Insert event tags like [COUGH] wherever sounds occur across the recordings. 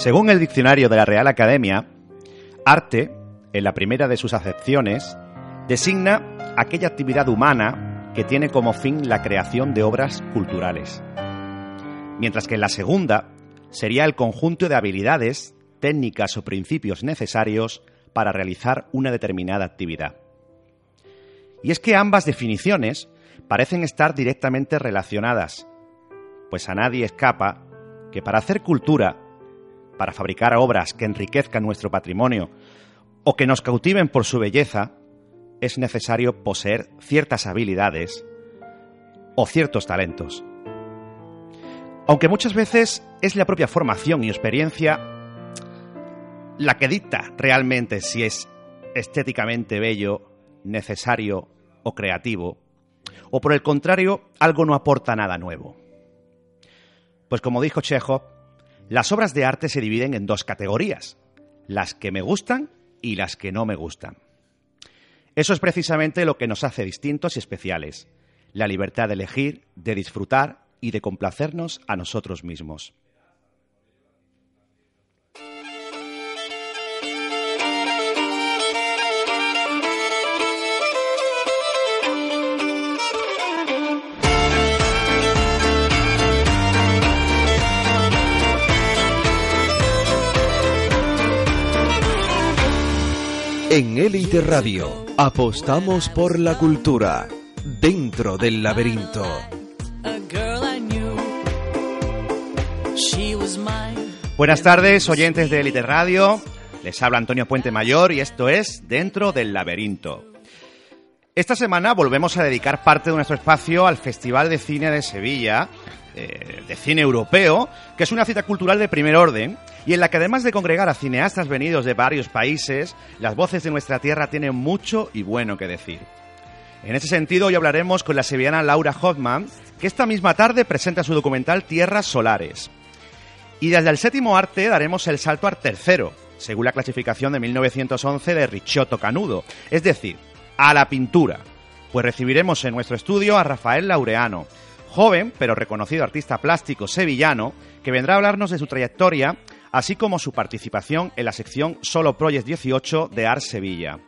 Según el diccionario de la Real Academia, arte, en la primera de sus acepciones, designa aquella actividad humana que tiene como fin la creación de obras culturales, mientras que en la segunda sería el conjunto de habilidades, técnicas o principios necesarios para realizar una determinada actividad. Y es que ambas definiciones parecen estar directamente relacionadas, pues a nadie escapa que para hacer cultura para fabricar obras que enriquezcan nuestro patrimonio o que nos cautiven por su belleza, es necesario poseer ciertas habilidades o ciertos talentos. Aunque muchas veces es la propia formación y experiencia la que dicta realmente si es estéticamente bello, necesario o creativo, o por el contrario, algo no aporta nada nuevo. Pues como dijo Chekhov, las obras de arte se dividen en dos categorías, las que me gustan y las que no me gustan. Eso es precisamente lo que nos hace distintos y especiales, la libertad de elegir, de disfrutar y de complacernos a nosotros mismos. En Elite Radio apostamos por la cultura dentro del laberinto. Buenas tardes, oyentes de Elite Radio. Les habla Antonio Puente Mayor y esto es Dentro del Laberinto. Esta semana volvemos a dedicar parte de nuestro espacio al Festival de Cine de Sevilla, eh, de cine europeo, que es una cita cultural de primer orden y en la que además de congregar a cineastas venidos de varios países, las voces de nuestra tierra tienen mucho y bueno que decir. En ese sentido, hoy hablaremos con la sevillana Laura Hoffman, que esta misma tarde presenta su documental Tierras Solares. Y desde el séptimo arte daremos el salto al tercero, según la clasificación de 1911 de Ricciotto Canudo, es decir, a la pintura, pues recibiremos en nuestro estudio a Rafael Laureano, joven pero reconocido artista plástico sevillano, que vendrá a hablarnos de su trayectoria, así como su participación en la sección Solo Project 18 de Art Sevilla.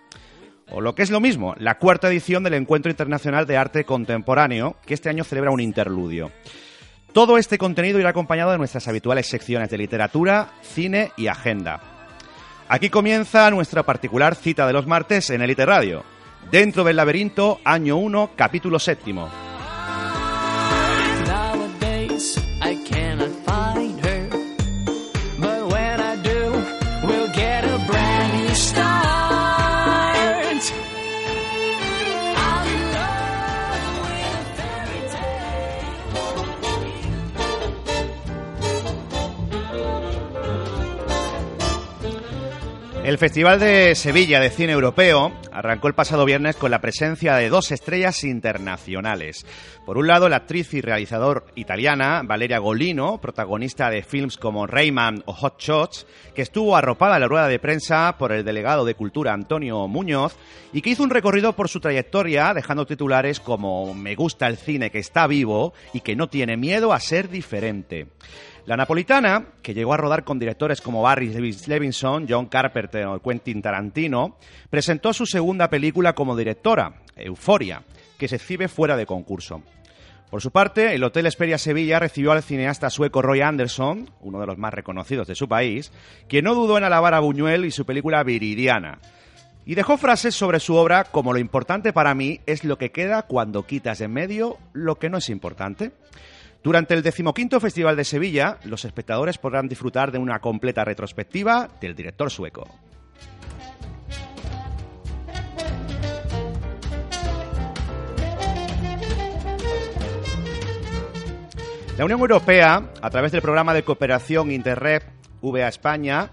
O lo que es lo mismo, la cuarta edición del Encuentro Internacional de Arte Contemporáneo, que este año celebra un interludio. Todo este contenido irá acompañado de nuestras habituales secciones de literatura, cine y agenda. Aquí comienza nuestra particular cita de los martes en Elite Radio. Dentro del laberinto, año 1, capítulo séptimo. El Festival de Sevilla de Cine Europeo arrancó el pasado viernes con la presencia de dos estrellas internacionales. Por un lado, la actriz y realizador italiana Valeria Golino, protagonista de films como Rayman o Hot Shots, que estuvo arropada a la rueda de prensa por el delegado de Cultura Antonio Muñoz y que hizo un recorrido por su trayectoria dejando titulares como Me gusta el cine que está vivo y que no tiene miedo a ser diferente. La napolitana, que llegó a rodar con directores como Barry Levinson, John Carpenter o Quentin Tarantino, presentó su segunda película como directora, Euforia, que se exhibe fuera de concurso. Por su parte, el Hotel Esperia Sevilla recibió al cineasta sueco Roy Anderson, uno de los más reconocidos de su país, quien no dudó en alabar a Buñuel y su película Viridiana. Y dejó frases sobre su obra como lo importante para mí es lo que queda cuando quitas en medio lo que no es importante. Durante el decimoquinto Festival de Sevilla, los espectadores podrán disfrutar de una completa retrospectiva del director sueco. La Unión Europea, a través del programa de cooperación Interreg VA España,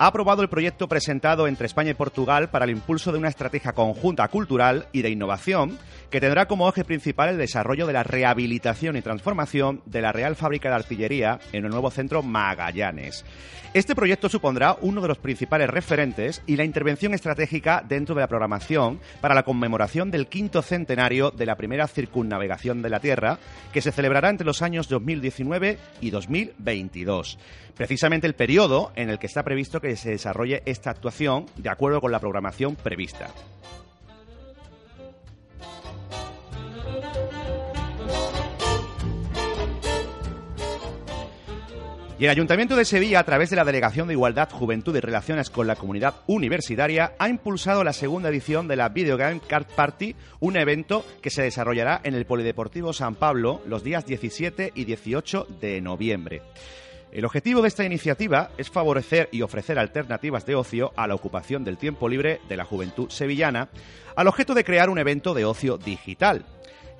ha aprobado el proyecto presentado entre España y Portugal para el impulso de una estrategia conjunta cultural y de innovación que tendrá como eje principal el desarrollo de la rehabilitación y transformación de la Real Fábrica de Artillería en el nuevo centro Magallanes. Este proyecto supondrá uno de los principales referentes y la intervención estratégica dentro de la programación para la conmemoración del quinto centenario de la primera circunnavegación de la Tierra, que se celebrará entre los años 2019 y 2022. Precisamente el periodo en el que está previsto que se desarrolle esta actuación de acuerdo con la programación prevista. Y el Ayuntamiento de Sevilla, a través de la Delegación de Igualdad, Juventud y Relaciones con la Comunidad Universitaria, ha impulsado la segunda edición de la Video Game Card Party, un evento que se desarrollará en el Polideportivo San Pablo los días 17 y 18 de noviembre. El objetivo de esta iniciativa es favorecer y ofrecer alternativas de ocio a la ocupación del tiempo libre de la juventud sevillana, al objeto de crear un evento de ocio digital.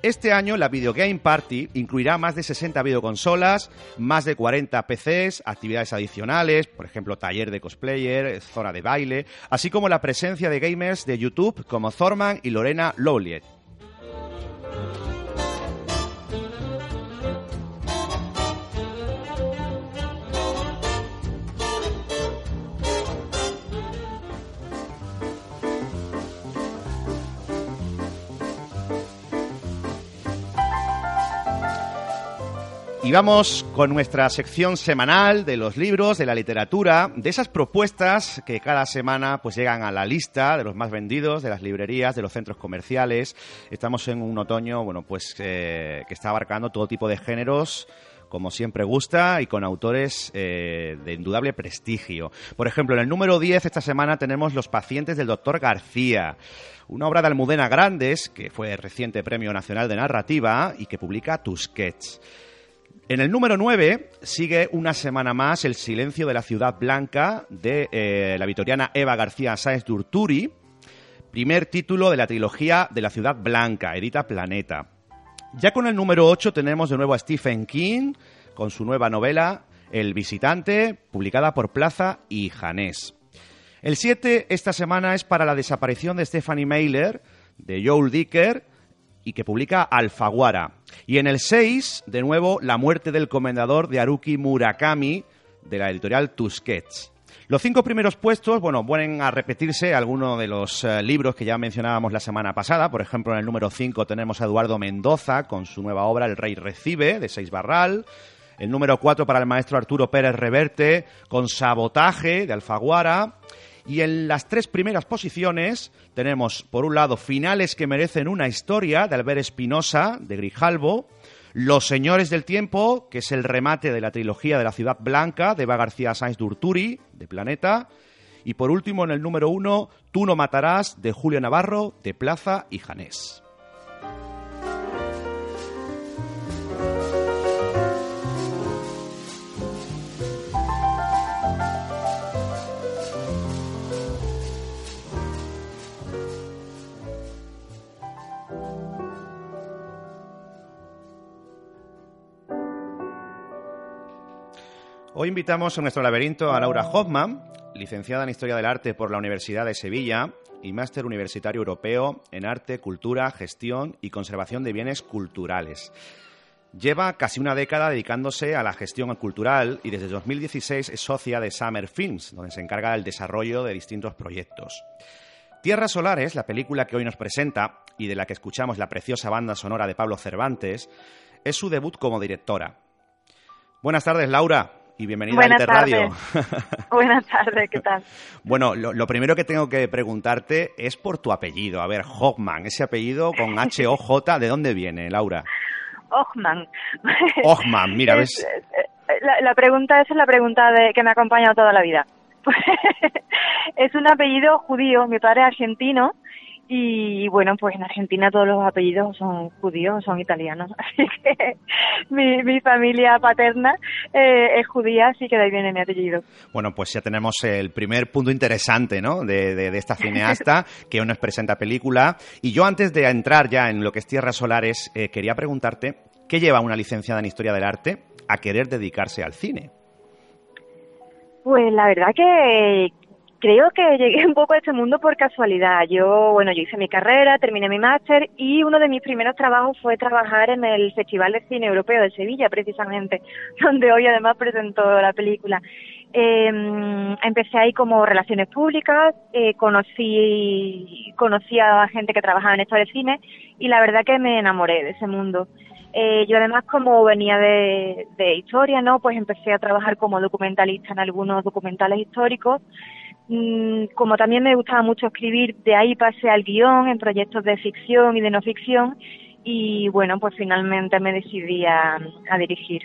Este año la Video Game Party incluirá más de 60 videoconsolas, más de 40 PCs, actividades adicionales, por ejemplo, taller de cosplayer, zona de baile, así como la presencia de gamers de YouTube como Thorman y Lorena Lowliet. Y vamos con nuestra sección semanal de los libros, de la literatura, de esas propuestas que cada semana pues llegan a la lista de los más vendidos, de las librerías, de los centros comerciales. Estamos en un otoño, bueno, pues eh, que está abarcando todo tipo de géneros como siempre gusta, y con autores eh, de indudable prestigio. Por ejemplo, en el número 10 esta semana tenemos Los pacientes del doctor García, una obra de Almudena Grandes, que fue reciente Premio Nacional de Narrativa y que publica Tusquets. En el número 9 sigue una semana más El silencio de la ciudad blanca de eh, la vitoriana Eva García Sáenz Durturi, primer título de la trilogía de la ciudad blanca, edita Planeta. Ya con el número 8 tenemos de nuevo a Stephen King con su nueva novela El visitante, publicada por Plaza y Janés. El 7 esta semana es para la desaparición de Stephanie Mailer, de Joel Dicker, y que publica Alfaguara. Y en el 6, de nuevo, La muerte del comendador de Haruki Murakami, de la editorial Tusquets. Los cinco primeros puestos, bueno, vuelven a repetirse algunos de los eh, libros que ya mencionábamos la semana pasada. Por ejemplo, en el número 5 tenemos a Eduardo Mendoza con su nueva obra El Rey Recibe, de Seis Barral. El número 4 para el maestro Arturo Pérez Reverte con Sabotaje, de Alfaguara. Y en las tres primeras posiciones tenemos, por un lado, Finales que merecen una historia de Albert Espinosa, de Grijalvo, Los Señores del Tiempo, que es el remate de la trilogía de la Ciudad Blanca, de Eva García Sáenz Durturi, de Planeta, y por último, en el número uno, Tú no matarás, de Julio Navarro, de Plaza y Janés. Hoy invitamos a nuestro laberinto a Laura Hoffman, licenciada en Historia del Arte por la Universidad de Sevilla y máster universitario europeo en Arte, Cultura, Gestión y Conservación de Bienes Culturales. Lleva casi una década dedicándose a la gestión cultural y desde 2016 es socia de Summer Films, donde se encarga del desarrollo de distintos proyectos. Tierras Solares, la película que hoy nos presenta y de la que escuchamos la preciosa banda sonora de Pablo Cervantes, es su debut como directora. Buenas tardes, Laura y bienvenida Buenas a Radio. [LAUGHS] Buenas tardes, ¿qué tal? bueno, lo, primero que tengo que preguntarte es por tu apellido. A ver, Hochman, ese apellido con [LAUGHS] H-O-J, ¿de dónde viene, Laura? Hochman. [LAUGHS] Hochman, mira, ves. La, pregunta esa es la pregunta de, que me ha acompañado toda la vida. Es un apellido judío, mi padre es argentino y bueno, pues en Argentina todos los apellidos son judíos, son italianos, [LAUGHS] así que mi, mi familia paterna eh, es judía, así que de ahí viene mi apellido. Bueno, pues ya tenemos el primer punto interesante, ¿no? De, de, de esta cineasta [LAUGHS] que hoy nos presenta película. Y yo antes de entrar ya en lo que es Tierras Solares, eh, quería preguntarte, ¿qué lleva una licenciada en Historia del Arte a querer dedicarse al cine? Pues la verdad que creo que llegué [LAUGHS] un poco a este mundo por casualidad. Yo, bueno, yo hice mi carrera, terminé mi máster y uno de mis primeros trabajos fue trabajar en el Festival de Cine Europeo de Sevilla, precisamente, [LAUGHS] donde hoy además presentó la película. Eh, empecé ahí como relaciones públicas, eh, conocí, conocí a gente que trabajaba en esto de cine y la verdad que me enamoré de ese mundo. Eh, yo además como venía de, de historia, ¿no? Pues empecé a trabajar como documentalista en algunos documentales históricos. Mm, como también me gustaba mucho escribir, de ahí pasé al guion en proyectos de ficción y de no ficción y bueno, pues finalmente me decidí a, a dirigir.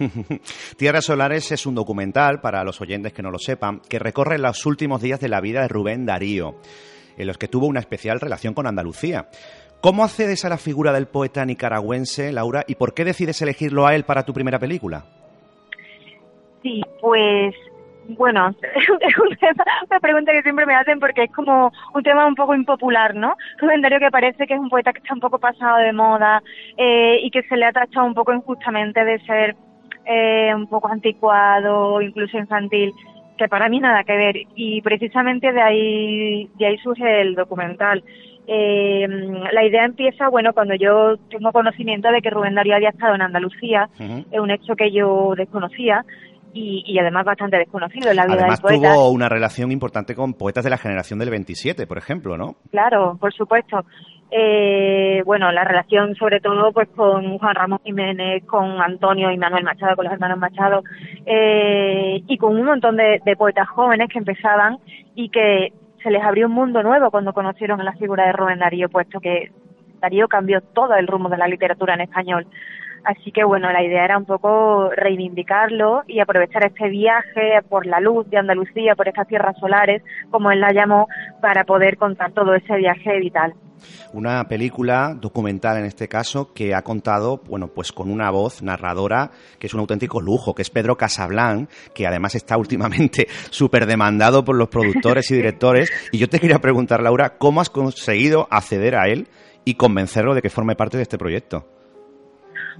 [LAUGHS] Tierras Solares es un documental, para los oyentes que no lo sepan, que recorre los últimos días de la vida de Rubén Darío, en los que tuvo una especial relación con Andalucía. ¿Cómo accedes a la figura del poeta nicaragüense, Laura, y por qué decides elegirlo a él para tu primera película? Sí, pues bueno, [LAUGHS] es un tema, una pregunta que siempre me hacen porque es como un tema un poco impopular, ¿no? Rubén Darío que parece que es un poeta que está un poco pasado de moda eh, y que se le ha tachado un poco injustamente de ser eh, un poco anticuado, incluso infantil, que para mí nada que ver. Y precisamente de ahí, de ahí surge el documental. Eh, la idea empieza, bueno, cuando yo tengo conocimiento de que Rubén Darío había estado en Andalucía, uh -huh. es un hecho que yo desconocía, y, y, además bastante desconocido en la vida además, del poeta. tuvo una relación importante con poetas de la generación del 27, por ejemplo, ¿no? Claro, por supuesto. Eh, bueno, la relación sobre todo pues con Juan Ramón Jiménez, con Antonio y Manuel Machado, con los hermanos Machado, eh, y con un montón de, de poetas jóvenes que empezaban y que se les abrió un mundo nuevo cuando conocieron la figura de Rubén Darío, puesto que Darío cambió todo el rumbo de la literatura en español. Así que bueno, la idea era un poco reivindicarlo y aprovechar este viaje por la luz de Andalucía, por estas tierras solares, como él la llamó, para poder contar todo ese viaje vital. Una película documental en este caso que ha contado, bueno, pues con una voz narradora que es un auténtico lujo, que es Pedro Casablanc, que además está últimamente [LAUGHS] súper demandado por los productores y directores. Y yo te quería preguntar, Laura, ¿cómo has conseguido acceder a él y convencerlo de que forme parte de este proyecto?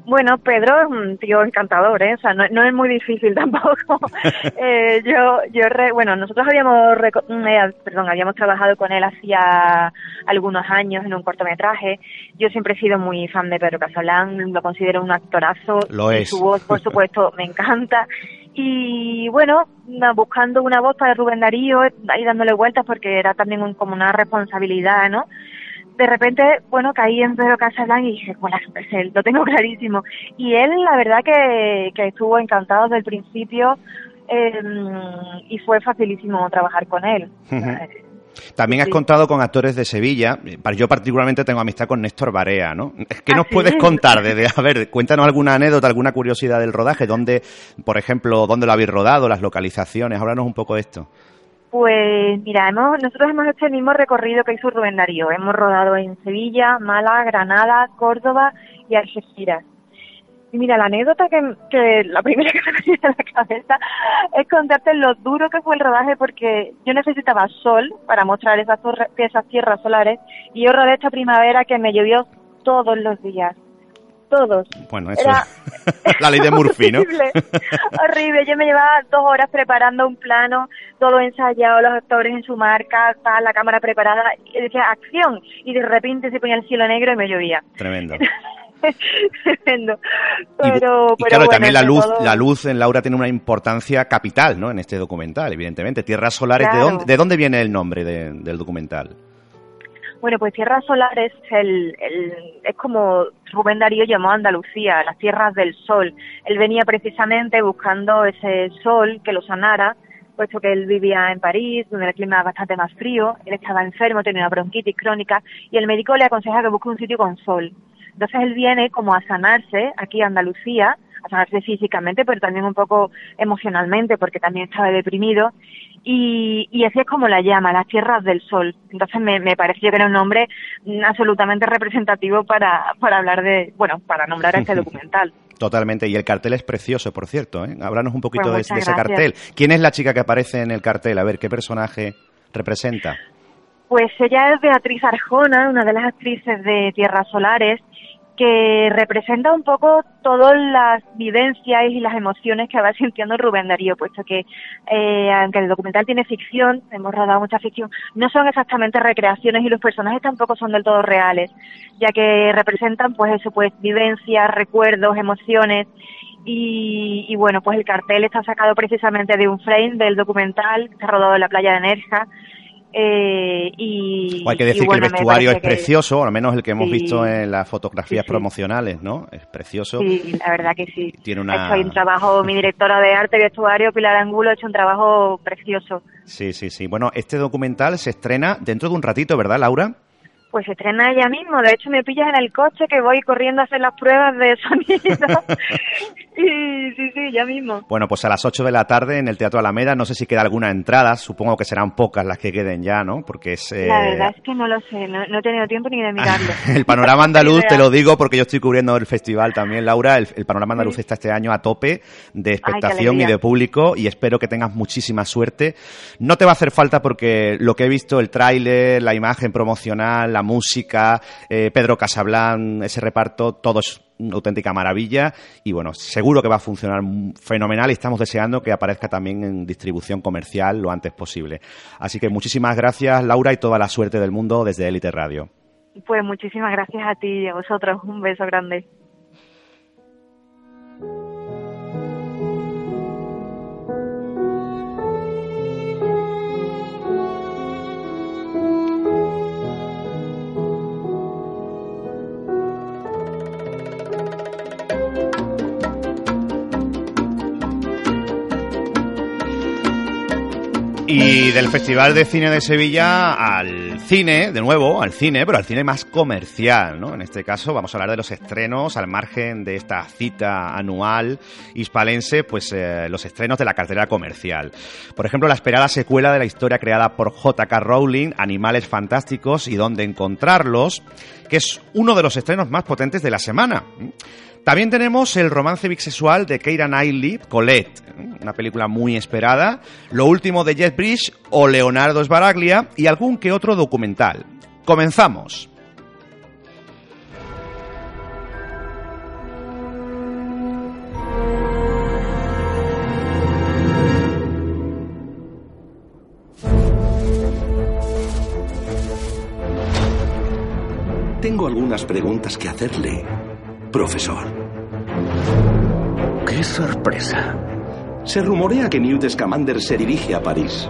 Bueno, Pedro es un tío encantador, ¿eh? O sea, no, no es muy difícil [LAUGHS] tampoco. [LAUGHS] eh, yo, yo, re, bueno, nosotros habíamos, eh, perdón, habíamos trabajado con él hacía algunos años en un cortometraje. Yo siempre he sido muy fan de Pedro Casablanc, lo considero un actorazo. Lo es. Su voz, por supuesto, me encanta. Y bueno, buscando una voz para Rubén Darío, ahí dándole vueltas porque era también un, como una responsabilidad, ¿no? De repente, bueno, caí en Pedro Casablanc y dije, bueno, [LAUGHS] pues lo tengo clarísimo. Y él, la verdad que, que estuvo encantado desde el principio eh, y fue facilísimo trabajar con él. Uh -huh. También has sí. contado con actores de Sevilla. Yo particularmente tengo amistad con Néstor Barea, ¿no? ¿Qué nos ¿Ah, puedes sí? contar? De, de, a ver, cuéntanos alguna anécdota, alguna curiosidad del rodaje. ¿Dónde, por ejemplo, dónde lo habéis rodado, las localizaciones? Háblanos un poco de esto. Pues mira, hemos, nosotros hemos hecho el mismo recorrido que hizo Rubén Darío. Hemos rodado en Sevilla, Málaga, Granada, Córdoba y Algeciras. Y mira, la anécdota que, que la primera [LAUGHS] que me viene a la cabeza es contarte lo duro que fue el rodaje porque yo necesitaba sol para mostrar esas, esas tierras solares y yo rodé esta primavera que me llovió todos los días todos. Bueno, eso Era... es la ley de Murphy, ¿no? [LAUGHS] horrible, horrible. Yo me llevaba dos horas preparando un plano, todo ensayado, los actores en su marca, tal, la cámara preparada, y decía acción, y de repente se ponía el cielo negro y me llovía. Tremendo. [LAUGHS] Tremendo. Pero, y, pero y claro, bueno, también la luz, todo... la luz en Laura tiene una importancia capital, ¿no? En este documental, evidentemente. Tierras solares, claro. ¿de, dónde, ¿de dónde viene el nombre de, del documental? Bueno, pues Tierras Solares el, el, es como Rubén Darío llamó a Andalucía, las tierras del sol. Él venía precisamente buscando ese sol que lo sanara, puesto que él vivía en París, donde el clima era bastante más frío, él estaba enfermo, tenía una bronquitis crónica, y el médico le aconseja que busque un sitio con sol. Entonces él viene como a sanarse aquí a Andalucía, a sanarse físicamente, pero también un poco emocionalmente, porque también estaba deprimido, y, y así es como la llama, las tierras del sol. Entonces me, me pareció que era un nombre absolutamente representativo para, para hablar de, bueno, para nombrar a este [LAUGHS] documental. Totalmente, y el cartel es precioso, por cierto. ¿eh? Háblanos un poquito pues de, de ese cartel. ¿Quién es la chica que aparece en el cartel? A ver, ¿qué personaje representa? Pues ella es Beatriz Arjona, una de las actrices de Tierras Solares, que representa un poco todas las vivencias y las emociones que va [LAUGHS] sintiendo Rubén Darío, puesto que eh, aunque el documental tiene ficción, hemos rodado mucha ficción, no son exactamente recreaciones y los personajes tampoco son del todo reales, ya que representan pues eso, pues vivencias, recuerdos, emociones y, y, bueno, pues el cartel está sacado precisamente de un frame del documental que está rodado en la playa de Nerja eh, y, hay que decir que el vestuario es precioso, al menos el que hemos visto en las fotografías promocionales, ¿no? Es precioso. Sí, la verdad que sí. Tiene una... un trabajo, mi directora de arte y vestuario, Pilar Angulo, ha hecho un trabajo precioso. Sí, sí, sí. Bueno, este documental se estrena dentro de un ratito, ¿verdad, Laura? Pues se estrena ella mismo. De hecho, me pillas en el coche que voy corriendo a hacer las pruebas de sonido. [LAUGHS] y sí, sí, ya mismo. Bueno, pues a las 8 de la tarde en el Teatro Alameda. No sé si queda alguna entrada. Supongo que serán pocas las que queden ya, ¿no? Porque es... La eh, verdad es que no lo sé. No, he tenido tiempo ni de mirarlo. [LAUGHS] el panorama [LAUGHS] andaluz, te lo digo porque yo estoy cubriendo el festival también, Laura. El, panorama andaluz está este año a tope de expectación y de público y espero que tengas muchísima suerte. No te va a hacer falta porque lo que he visto, el tráiler, la imagen promocional, la música, eh, Pedro Casablan, ese reparto, todo es una auténtica maravilla y bueno, seguro que va a funcionar fenomenal y estamos deseando que aparezca también en distribución comercial lo antes posible. Así que muchísimas gracias Laura y toda la suerte del mundo desde Elite Radio. Pues muchísimas gracias a ti y a vosotros. Un beso grande. Y del Festival de Cine de Sevilla al cine, de nuevo, al cine, pero al cine más comercial, ¿no? En este caso vamos a hablar de los estrenos al margen de esta cita anual hispalense, pues eh, los estrenos de la cartera comercial. Por ejemplo, la esperada secuela de la historia creada por J.K. Rowling, Animales Fantásticos y Dónde Encontrarlos, que es uno de los estrenos más potentes de la semana. También tenemos el romance bisexual de Keira Knightley, Colette, una película muy esperada, lo último de Jet Bridge o Leonardo Sbaraglia y algún que otro documental. Comenzamos. Tengo algunas preguntas que hacerle profesor. ¡Qué sorpresa! Se rumorea que Newt Scamander se dirige a París.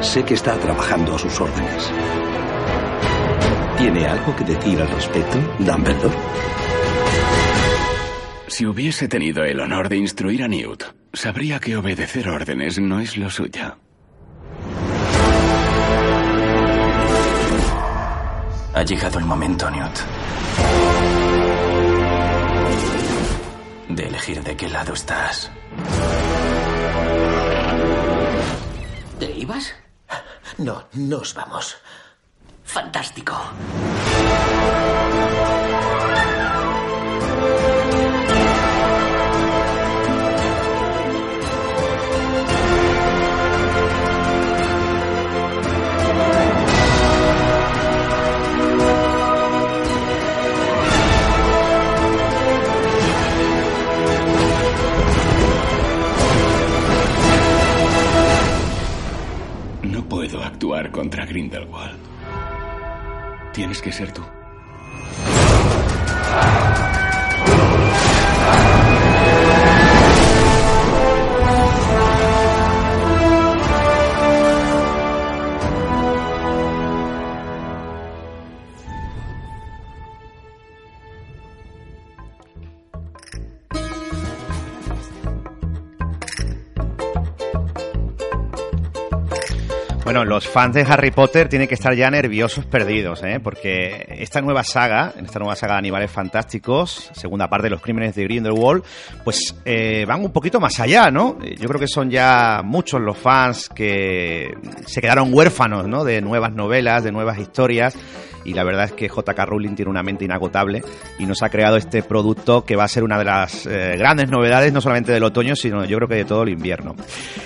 Sé que está trabajando a sus órdenes. ¿Tiene algo que decir al respecto, Dumbledore? Si hubiese tenido el honor de instruir a Newt, sabría que obedecer órdenes no es lo suyo. Ha llegado el momento, Newt. De elegir de qué lado estás. ¿Te ibas? No, nos vamos. Fantástico. Actuar contra Grindelwald. Tienes que ser tú. Bueno, los fans de Harry Potter tienen que estar ya nerviosos perdidos, ¿eh? porque esta nueva saga, en esta nueva saga de Animales Fantásticos, segunda parte de los crímenes de Grindelwald, pues eh, van un poquito más allá, ¿no? Yo creo que son ya muchos los fans que se quedaron huérfanos, ¿no? De nuevas novelas, de nuevas historias y la verdad es que JK Rowling tiene una mente inagotable y nos ha creado este producto que va a ser una de las eh, grandes novedades, no solamente del otoño, sino yo creo que de todo el invierno.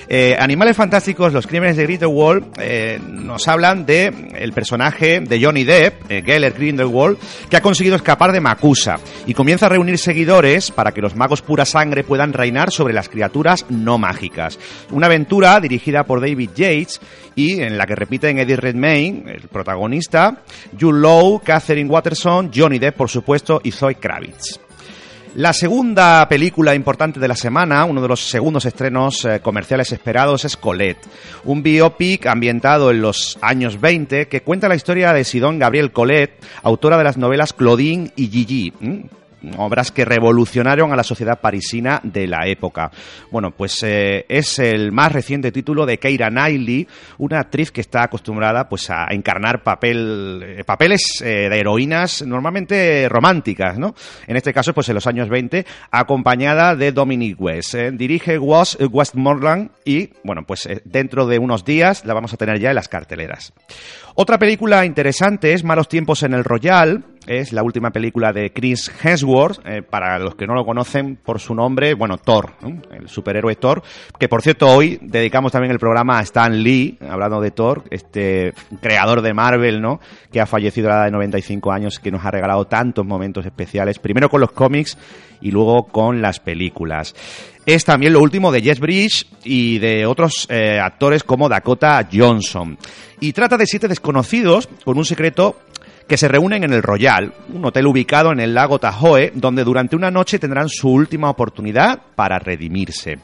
Eh, Animales Fantásticos, los crímenes de Grindelwald, eh, nos hablan de el personaje de Johnny Depp, Geller Grindelwald, que ha conseguido escapar de Makusa y comienza a reunir seguidores para que los magos pura sangre puedan reinar sobre las criaturas no mágicas. Una aventura dirigida por David Yates y en la que repiten Eddie Redmayne, el protagonista, Jude Catherine Watterson, Johnny Depp, por supuesto, y Zoe Kravitz. La segunda película importante de la semana, uno de los segundos estrenos eh, comerciales esperados, es Colette, un biopic ambientado en los años 20 que cuenta la historia de Sidón Gabriel Colette, autora de las novelas Claudine y Gigi obras que revolucionaron a la sociedad parisina de la época. Bueno, pues eh, es el más reciente título de Keira Knightley, una actriz que está acostumbrada pues a encarnar papel, eh, papeles eh, de heroínas normalmente románticas, ¿no? En este caso, pues en los años 20, acompañada de Dominic West. dirige Westmoreland y, bueno, pues dentro de unos días la vamos a tener ya en las carteleras. Otra película interesante es Malos tiempos en el Royal, es la última película de Chris Hemsworth, eh, para los que no lo conocen por su nombre, bueno, Thor, el superhéroe Thor, que por cierto hoy dedicamos también el programa a Stan Lee, hablando de Thor, este creador de Marvel, ¿no? Que ha fallecido a la edad de 95 años, que nos ha regalado tantos momentos especiales, primero con los cómics y luego con las películas. Es también lo último de Jess Bridge y de otros eh, actores como Dakota Johnson. Y trata de siete desconocidos con un secreto que se reúnen en el Royal, un hotel ubicado en el lago Tahoe, donde durante una noche tendrán su última oportunidad para redimirse.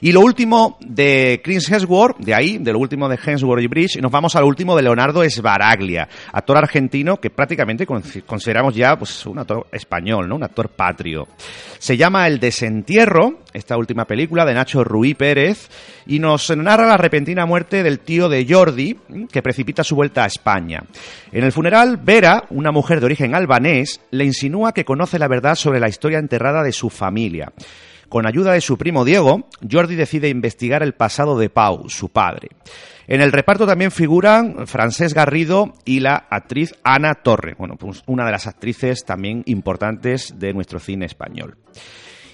Y lo último de Chris Hemsworth, de ahí, de lo último de Hemsworth y Bridge, nos vamos al último de Leonardo Sbaraglia, actor argentino que prácticamente consideramos ya pues, un actor español, ¿no? un actor patrio. Se llama El Desentierro, esta última película de Nacho Ruí Pérez, y nos narra la repentina muerte del tío de Jordi, que precipita su vuelta a España. En el funeral, Vera, una mujer de origen albanés, le insinúa que conoce la verdad sobre la historia enterrada de su familia. Con ayuda de su primo Diego, Jordi decide investigar el pasado de Pau, su padre. En el reparto también figuran Francés Garrido y la actriz Ana Torre, bueno, pues una de las actrices también importantes de nuestro cine español.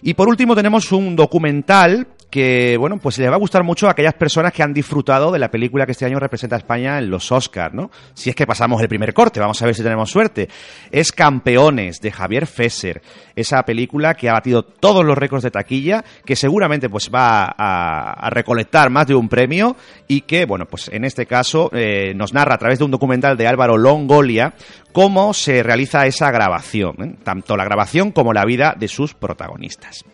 Y por último tenemos un documental que, bueno, pues le va a gustar mucho a aquellas personas que han disfrutado de la película que este año representa a España en los Oscars, ¿no? Si es que pasamos el primer corte, vamos a ver si tenemos suerte. Es Campeones, de Javier Fesser. Esa película que ha batido todos los récords de taquilla, que seguramente pues va a, recolectar más de un premio y que, bueno, pues en este caso eh, nos narra a través de un documental de Álvaro Longolia cómo se realiza esa grabación, ¿eh? tanto la grabación como la vida de sus protagonistas.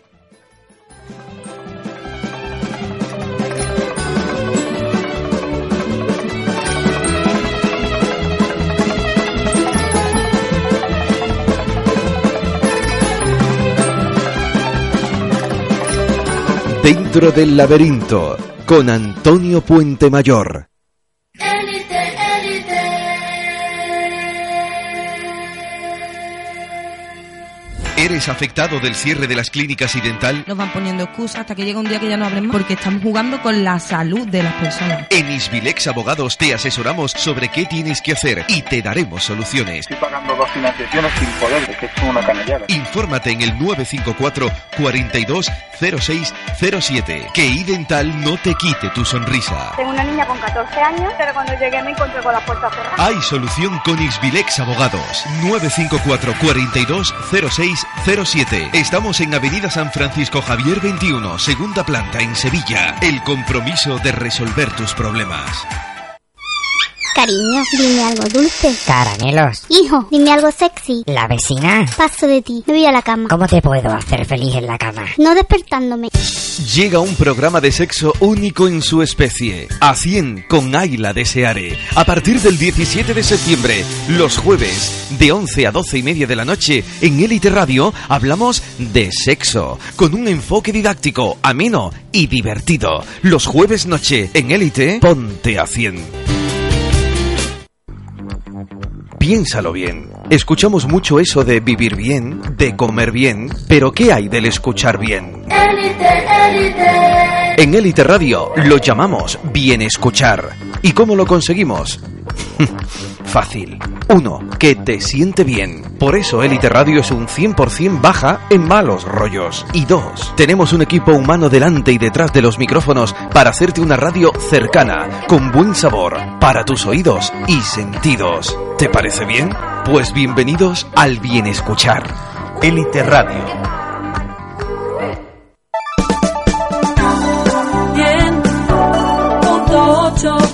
Dentro del laberinto, con Antonio Puente Mayor. ¿Eres afectado del cierre de las clínicas y dental? Nos van poniendo excusas hasta que llega un día que ya no abren más porque estamos jugando con la salud de las personas. En Isbilex Abogados te asesoramos sobre qué tienes que hacer y te daremos soluciones. Estoy pagando dos financiaciones sin poder, es que es una canallada. Infórmate en el 954 42 0607. Que iDental no te quite tu sonrisa. Tengo una niña con 14 años, pero cuando llegué me encontré con la puerta cerrada. Hay solución con Isbilex Abogados. 954 42 06 07. Estamos en Avenida San Francisco Javier 21, segunda planta en Sevilla. El compromiso de resolver tus problemas. Cariño, dime algo dulce. Caramelos. Hijo, dime algo sexy. La vecina. Paso de ti, me voy a la cama. ¿Cómo te puedo hacer feliz en la cama? No despertándome. Llega un programa de sexo único en su especie. A 100 con Ayla de Seare. A partir del 17 de septiembre, los jueves, de 11 a 12 y media de la noche, en Elite Radio, hablamos de sexo. Con un enfoque didáctico, ameno y divertido. Los jueves noche, en Elite, ponte a 100. Piénsalo bien. Escuchamos mucho eso de vivir bien, de comer bien, pero ¿qué hay del escuchar bien? En Elite Radio lo llamamos bien escuchar. ¿Y cómo lo conseguimos? [LAUGHS] Fácil. Uno, que te siente bien. Por eso Elite Radio es un 100% baja en malos rollos. Y dos, tenemos un equipo humano delante y detrás de los micrófonos para hacerte una radio cercana, con buen sabor, para tus oídos y sentidos. ¿Te parece bien? Pues bienvenidos al Bien Escuchar. Elite Radio.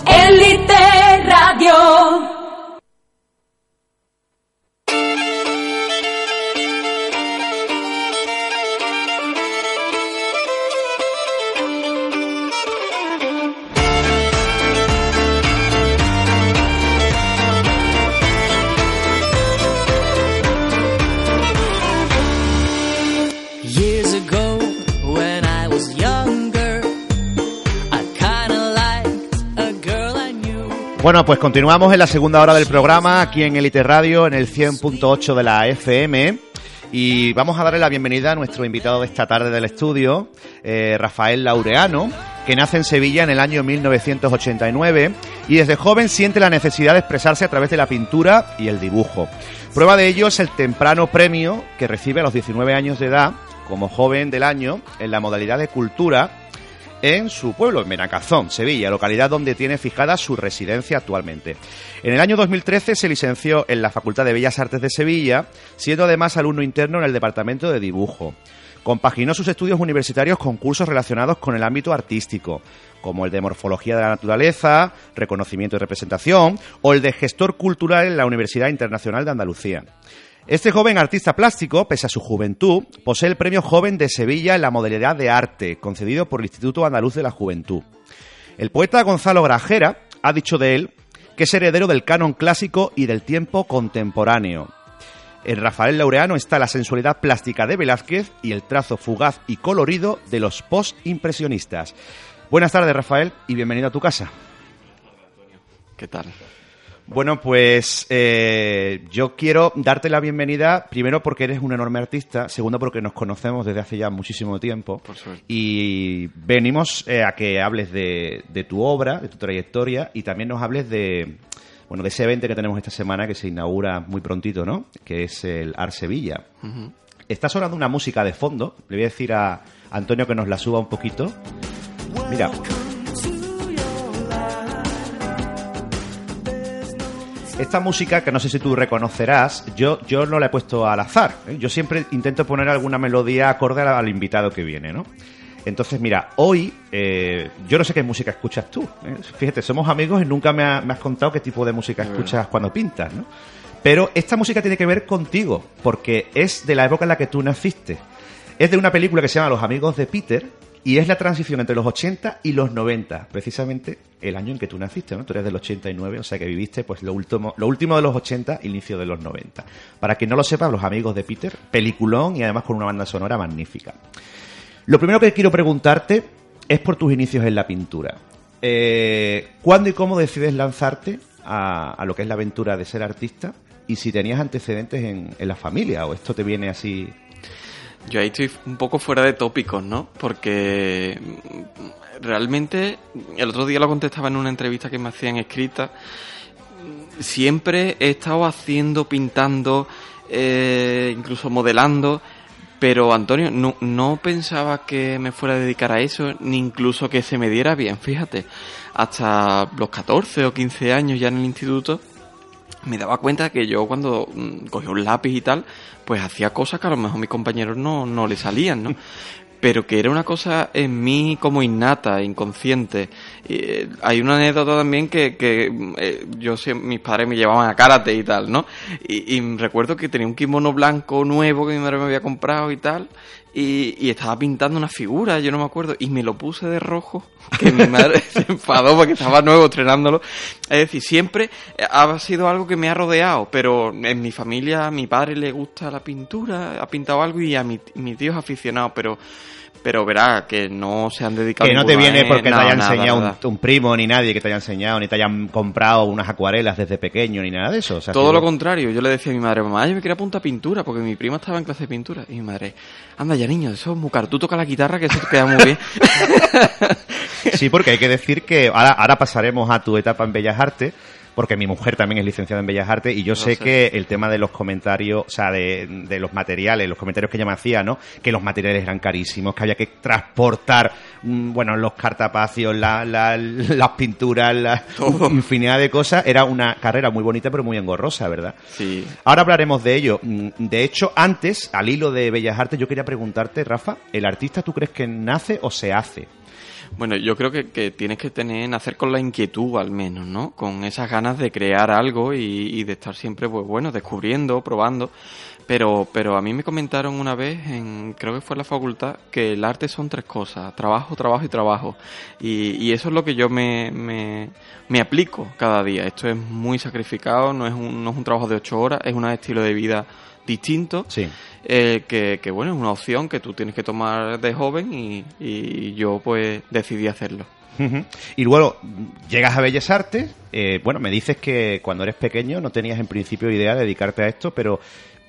Elite Bueno, pues continuamos en la segunda hora del programa aquí en Elite Radio en el 100.8 de la FM. Y vamos a darle la bienvenida a nuestro invitado de esta tarde del estudio, eh, Rafael Laureano, que nace en Sevilla en el año 1989 y desde joven siente la necesidad de expresarse a través de la pintura y el dibujo. Prueba de ello es el temprano premio que recibe a los 19 años de edad como joven del año en la modalidad de cultura en su pueblo, en Benacazón, Sevilla, localidad donde tiene fijada su residencia actualmente. En el año 2013 se licenció en la Facultad de Bellas Artes de Sevilla, siendo además alumno interno en el Departamento de Dibujo. Compaginó sus estudios universitarios con cursos relacionados con el ámbito artístico, como el de Morfología de la Naturaleza, Reconocimiento y Representación, o el de Gestor Cultural en la Universidad Internacional de Andalucía. Este joven artista plástico, pese a su juventud, posee el Premio Joven de Sevilla en la modalidad de arte, concedido por el Instituto Andaluz de la Juventud. El poeta Gonzalo Grajera ha dicho de él que es heredero del canon clásico y del tiempo contemporáneo. En Rafael Laureano está la sensualidad plástica de Velázquez y el trazo fugaz y colorido de los post-impresionistas. Buenas tardes, Rafael, y bienvenido a tu casa. ¿Qué tal? Bueno, pues eh, yo quiero darte la bienvenida, primero porque eres un enorme artista, segundo porque nos conocemos desde hace ya muchísimo tiempo. Por suerte. Y venimos eh, a que hables de, de tu obra, de tu trayectoria, y también nos hables de, bueno, de ese evento que tenemos esta semana que se inaugura muy prontito, ¿no? Que es el Art Sevilla. Está sonando una música de fondo. Le voy a decir a Antonio que nos la suba un poquito. Mira. Esta música, que no sé si tú reconocerás, yo, yo no la he puesto al azar. ¿eh? Yo siempre intento poner alguna melodía acorde al, al invitado que viene, ¿no? Entonces, mira, hoy eh, yo no sé qué música escuchas tú. ¿eh? Fíjate, somos amigos y nunca me, ha- me has contado qué tipo de música escuchas cuando pintas, ¿no? Pero esta música tiene que ver contigo, porque es de la época en la que tú naciste. Es de una película que se llama Los amigos de Peter y es la transición entre los 80 y los 90, precisamente el año en que tú naciste, ¿no? Tú eres del 89, o sea que viviste pues lo último, lo último de los 80, inicio de los 90. Para quien no lo sepa, Los amigos de Peter, peliculón y además con una banda sonora magnífica. Lo primero que quiero preguntarte es por tus inicios en la pintura. Eh, ¿Cuándo y cómo decides lanzarte a, lo que es la aventura de ser artista? Y si tenías antecedentes en, en la familia o esto te viene así Yo ahí estoy un poco fuera de tópicos, ¿no? Porque realmente, el otro día lo contestaba en una entrevista que me hacían escrita, siempre he estado haciendo, pintando, eh, incluso modelando, pero Antonio, no, no pensaba que me fuera a dedicar a eso, ni incluso que se me diera bien, fíjate. Hasta los 14 o 15 años ya en el instituto, me daba cuenta que yo cuando mm, cogía un lápiz y tal, pues hacía cosas que a lo mejor mis compañeros no, no le salían, ¿no? [LAUGHS] pero que era una cosa en mí como innata, inconsciente. Eh, hay una anécdota también que, que eh, yo sé, mis padres me llevaban a karate y tal, ¿no? Y, y recuerdo que tenía un kimono blanco nuevo que mi madre me había comprado y tal, y, y estaba pintando una figura, yo no me acuerdo, y me lo puse de rojo, [LAUGHS] que mi madre se enfadó porque estaba nuevo estrenándolo. Es decir, siempre ha sido algo que me ha rodeado, pero en mi familia a mi padre le gusta la pintura, ha pintado algo y a mi, mi tío es aficionado, pero pero verá que no se han dedicado Que no te viene porque te haya enseñado un- nada. Un, primo ni nadie que te haya enseñado, ni te hayan comprado unas acuarelas desde pequeño, ni nada de eso. O sea, Todo que- lo contrario, yo le decía a mi madre, mamá, yo me quería apuntar a pintura, porque mi prima estaba en clase de pintura. Y mi madre, anda ya niño, eso es muy caro, tú toca la guitarra que eso te queda muy bien. [LAUGHS] Sí, porque hay que decir que ahora, ahora pasaremos a tu etapa en Bellas Artes, porque mi mujer también es licenciada en Bellas Artes y yo sé, sé. que el tema de los comentarios, o sea, de, de los materiales, los comentarios que ella me hacía, ¿no? Que los materiales eran carísimos, que había que transportar, mm, bueno, los cartapacios, la- la- [LAUGHS] las pinturas, la [LAUGHS] infinidad de cosas. Era una carrera muy bonita, pero muy engorrosa, ¿verdad? Sí. Ahora hablaremos de ello. Mm, De hecho, antes, al hilo de Bellas Artes, yo quería preguntarte, Rafa, ¿el artista tú crees que nace o se hace? Bueno, yo creo que, que tienes que tener, nacer con la inquietud al menos, ¿no? Con esas ganas de crear algo y, y de estar siempre, pues bueno, descubriendo, probando. Pero, pero a mí me comentaron una vez, en, creo que fue en la facultad, que el arte son tres cosas, trabajo, trabajo y trabajo. Y, y eso es lo que yo me, me, me aplico cada día. Esto es muy sacrificado, no es un, no es un trabajo de ocho horas, es un estilo de vida distinto. Sí. Eh, que, que bueno, es una opción que tú tienes que tomar de joven y, y yo pues decidí hacerlo. Y luego llegas a Bellas Artes. eh, bueno, me dices que cuando eres pequeño no tenías en principio idea de dedicarte a esto, pero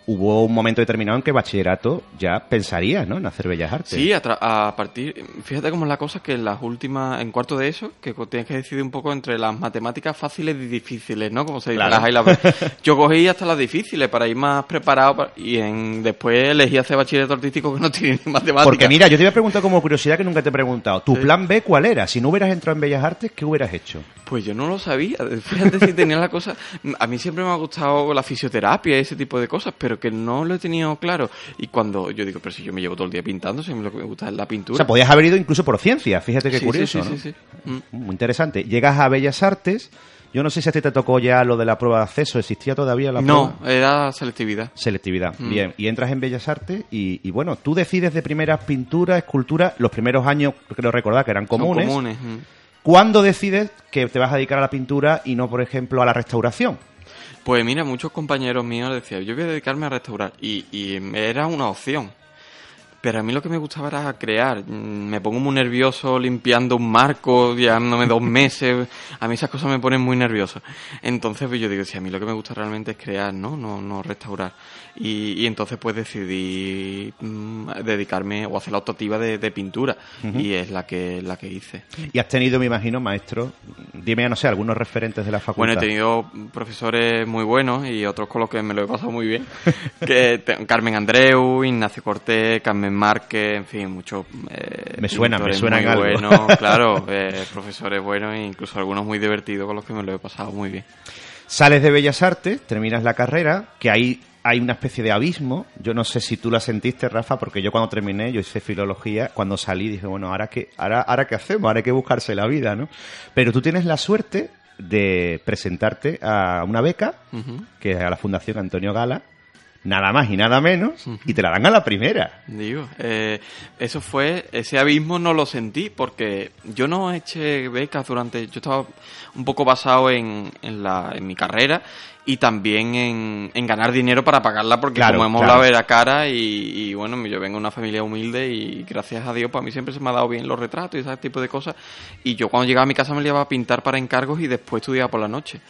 hubo un momento determinado en que bachillerato ya pensarías, ¿no? En hacer Bellas Artes. Sí, a, tra- a partir, fíjate cómo es la cosa que en las últimas, en cuarto de eso, que tienes que decidir un poco entre las matemáticas fáciles y difíciles, ¿no? Como se dice, Claro. las las- [LAUGHS] Yo cogí hasta las difíciles para ir más preparado pa- y en, después elegí hacer bachillerato artístico que no tiene ni matemáticas. Porque mira, yo te voy a preguntar como curiosidad que nunca te he preguntado. ¿Tu plan B cuál era? Si no hubieras entrado en Bellas Artes, ¿qué hubieras hecho? Pues yo no lo sabía. [LAUGHS] Fíjate si tenía la cosa. A mí siempre me ha gustado la fisioterapia y ese tipo de cosas, pero que no lo he tenido claro. Y cuando yo digo, pero si yo me llevo todo el día pintando, si lo que me gusta es la pintura. O sea, podías haber ido incluso por ciencia. Fíjate qué Sí, curioso, sí, ¿no? sí, sí. Mm. Muy interesante. Llegas a Bellas Artes. Yo no sé si a ti te tocó ya lo de la prueba de acceso. ¿Existía todavía la No, prueba? era selectividad. Selectividad. Mm. Bien. Y entras en Bellas Artes y, y bueno, tú decides de primeras pintura, escultura. Los primeros años, creo recordar que eran Son comunes. comunes. mm. ¿Cuándo decides que te vas a dedicar a la pintura y no, por ejemplo, a la restauración? Pues mira, muchos compañeros míos decían, yo voy a dedicarme a restaurar. Y, y era una opción. Pero a mí lo que me gustaba era crear. Mm, Me pongo muy nervioso limpiando un marco, llevándome dos meses. A mí esas cosas me ponen muy nervioso. Entonces pues yo digo, si a mí lo que me gusta realmente es crear, ¿no? No, no restaurar. Y, y entonces pues decidí mm, dedicarme o hacer la optativa de, de pintura. Y es la que, la que hice. Y has tenido, me imagino, maestros. Dime, no sé, algunos referentes de la facultad. Bueno, he tenido profesores muy buenos y otros con los que me lo he pasado muy bien. [LAUGHS] que Carmen Andreu, Ignacio Cortés, Carmen Márquez, en fin, muchos. eh, Me suenan, me suenan muy algo. buenos, [LAUGHS] claro, eh, profesores buenos e incluso algunos muy divertidos con los que me lo he pasado muy bien. Sales de Bellas Artes, terminas la carrera, que ahí hay una especie de abismo. Yo no sé si tú la sentiste, Rafa, porque yo cuando terminé, yo hice filología, cuando salí dije, bueno, ¿ahora qué, ahora, ahora qué hacemos? Ahora hay que buscarse la vida, ¿no? Pero tú tienes la suerte de presentarte a una beca, que es a la Fundación Antonio Gala, nada más y nada menos, y te la dan a la primera. Digo, eh, eso fue, ese abismo no lo sentí porque yo no eché becas durante, yo estaba un poco basado en, en, la, en mi carrera y también en, en ganar dinero para pagarla porque Claro, como hemos claro. hablado era cara y, y bueno, yo vengo de una familia humilde y gracias a Dios para mí siempre se me ha dado bien los retratos y ese tipo de cosas y yo cuando llegaba a mi casa me llevaba a pintar para encargos y después estudiaba por la noche.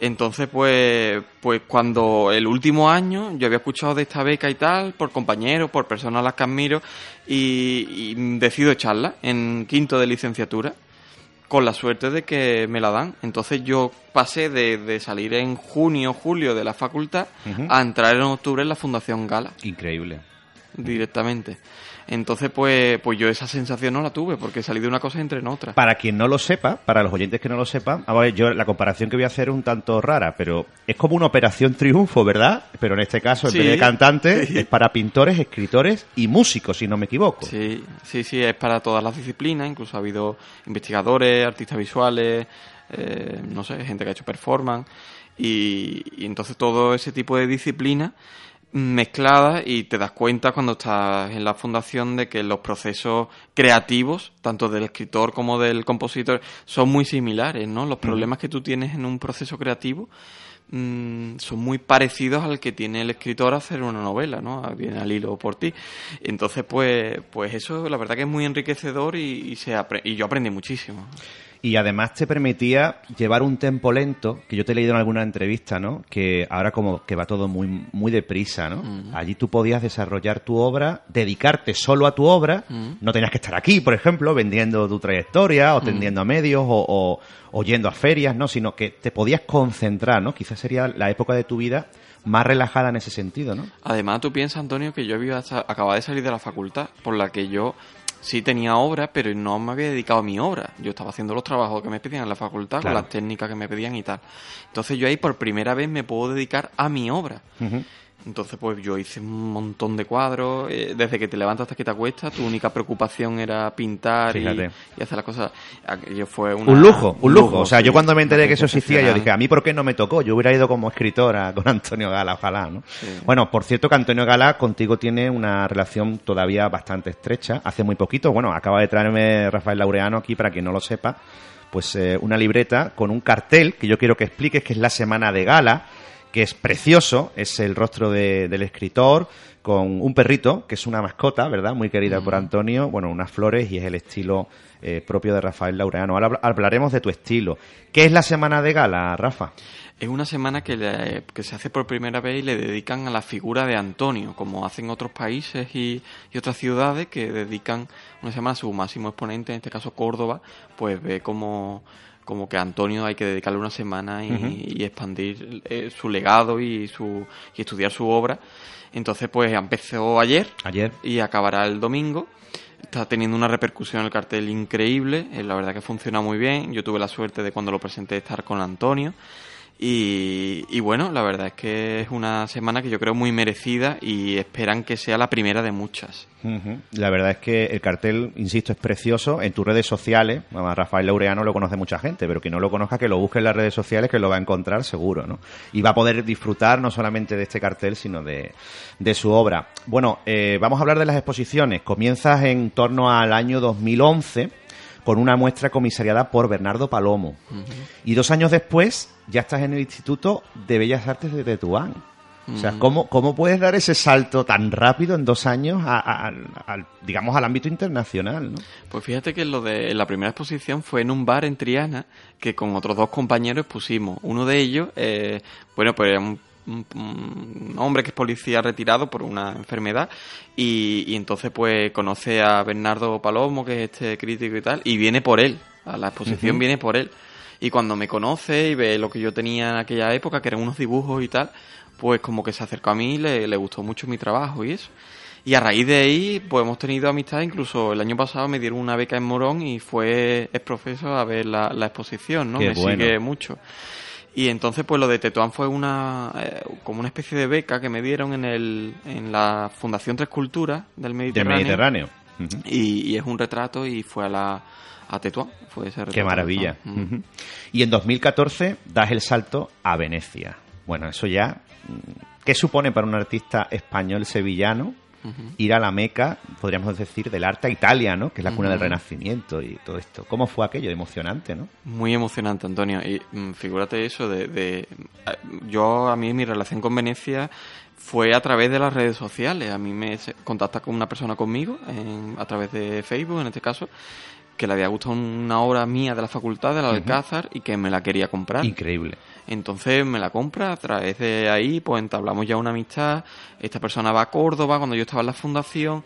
Entonces, pues, pues cuando el último año yo había escuchado de esta beca y tal, por compañeros, por personas a las que admiro, y, y decido echarla en quinto de licenciatura, con la suerte de que me la dan. Entonces yo pasé de, de salir en junio, julio de la facultad a entrar en octubre en la Fundación Gala Increíble. directamente. Entonces, pues, pues yo esa sensación no la tuve, porque salí de una cosa y entré en otra. Para quien no lo sepa, para los oyentes que no lo sepan, a ver, yo la comparación que voy a hacer es un tanto rara, pero es como una operación triunfo, ¿verdad? Pero en este caso, en Sí. vez de cantantes, es para pintores, escritores y músicos, si no me equivoco. Sí, sí, sí, es para todas las disciplinas, incluso ha habido investigadores, artistas visuales, eh, no sé, gente que ha hecho performance, y, y entonces todo ese tipo de disciplinas mezcladas y te das cuenta cuando estás en la fundación de que los procesos creativos, tanto del escritor como del compositor, son muy similares, ¿no? Los problemas que tú tienes en un proceso creativo mm, son muy parecidos al que tiene el escritor hacer una novela, ¿no? Viene al hilo por ti. Entonces, pues, pues eso, la verdad que es muy enriquecedor y, y se y yo aprendí muchísimo. Y además te permitía llevar un tempo lento, que yo te he leído en alguna entrevista, ¿no? Que ahora como que va todo muy, muy deprisa, ¿no? Mm. Allí tú podías desarrollar tu obra, dedicarte solo a tu obra, Mm. no tenías que estar aquí, por ejemplo, vendiendo tu trayectoria o Mm. tendiendo a medios o, o- o yendo a ferias, ¿no? Sino que te podías concentrar, ¿no? Quizás sería la época de tu vida más relajada en ese sentido, ¿no? Además, tú piensas, Antonio, que yo había de salir de la facultad, por la que yo sí tenía obra, pero no me había dedicado a mi obra. Yo estaba haciendo los trabajos que me pedían en la facultad, Claro. con las técnicas que me pedían y tal. Entonces yo ahí por primera vez me puedo dedicar a mi obra. Entonces, pues yo hice un montón de cuadros. eh, desde que te levantas hasta que te acuestas, tu única preocupación era pintar y, hacer las cosas. Aquello fue una- Un lujo, un lujo. O sea, sí. yo cuando me enteré que eso existía, yo dije, a mí por qué no me tocó. Yo hubiera ido como escritora con [LAUGHS] Antonio Gala, ojalá, ¿no? Bueno, por cierto que Antonio Gala contigo tiene una relación todavía bastante estrecha. Hace muy poquito, bueno, acaba de traerme Rafael Laureano aquí, para quien no lo sepa, pues eh, una libreta con un cartel que yo quiero que expliques, que es la semana de Gala, que es precioso, es el rostro de- del escritor, con un perrito, que es una mascota, ¿verdad? Muy querida por Antonio, bueno, unas flores y es el estilo eh, propio de Rafael Laureano. Ahora habl- hablaremos de tu estilo. ¿Qué es la semana de gala, Rafa? Es una semana que, le- que se hace por primera vez y le dedican a la figura de Antonio, como hacen otros países y, y otras ciudades que dedican una semana a su máximo exponente, en este caso Córdoba, pues ve como, como que a Antonio hay que dedicarle una semana y, y expandir eh, su legado y, su, y estudiar su obra. Entonces, pues empezó ayer, Ayer. y acabará el domingo. Está teniendo una repercusión en el cartel increíble. eh, la verdad que funciona muy bien. Yo tuve la suerte de cuando lo presenté estar con Antonio. Y, y bueno, la verdad es que es una semana que yo creo muy merecida y esperan que sea la primera de muchas. La verdad es que el cartel, insisto, es precioso. En tus redes sociales, a Rafael Laureano lo conoce mucha gente, pero quien no lo conozca, que lo busque en las redes sociales, que lo va a encontrar seguro, ¿no? Y va a poder disfrutar no solamente de este cartel, sino de, de su obra. Bueno, eh, vamos a hablar de las exposiciones. Comienzas en torno al año 2011 con una muestra comisariada por Bernardo Palomo. Y dos años después ya estás en el Instituto de Bellas Artes de Tetuán. O sea, Mm. ¿cómo, ¿cómo puedes dar ese salto tan rápido en dos años, a- a- digamos, al ámbito internacional? ¿no? Pues fíjate que lo de la primera exposición fue en un bar en Triana que con otros dos compañeros pusimos. Uno de ellos, eh, bueno, pues era un, un- hombre que es policía retirado por una enfermedad y, y entonces pues conoce a Bernardo Palomo, que es este crítico y tal, y viene por él. A la exposición viene por él. Y cuando me conoce y ve lo que yo tenía en aquella época, que eran unos dibujos y tal, pues como que se acercó a mí y le, le gustó mucho mi trabajo y eso. Y a raíz de ahí, pues hemos tenido amistad. Incluso el año pasado me dieron una beca en Morón y fue el profesor a ver la, la exposición, ¿no? Qué me bueno. sigue mucho. Y entonces, pues lo de Tetuán fue una eh, como una especie de beca que me dieron en el en la Fundación Tres Culturas del Del Mediterráneo. Y, y es un retrato y fue a la a Tetuán. Fue ese retrato Qué maravilla. Y en 2014 das el salto a Venecia. Bueno, eso ya. mm, ¿Qué supone para un artista español sevillano Ir a la meca, podríamos decir, del arte a Italia, ¿no? Que es la cuna del. Renacimiento y todo esto. ¿Cómo fue aquello? Emocionante, ¿no? Muy emocionante, Antonio. Y mm, figúrate eso de, de- Yo, a mí, mi relación con Venecia fue a través de las redes sociales. A mí me contacta con una persona conmigo, en- a través de Facebook, en este caso, que le había gustado una obra mía de la facultad, del Ujú. Alcázar, y que me la quería comprar. Increíble. Entonces me la compra, a través de ahí, pues entablamos ya una amistad. Esta persona va a Córdoba cuando yo estaba en la fundación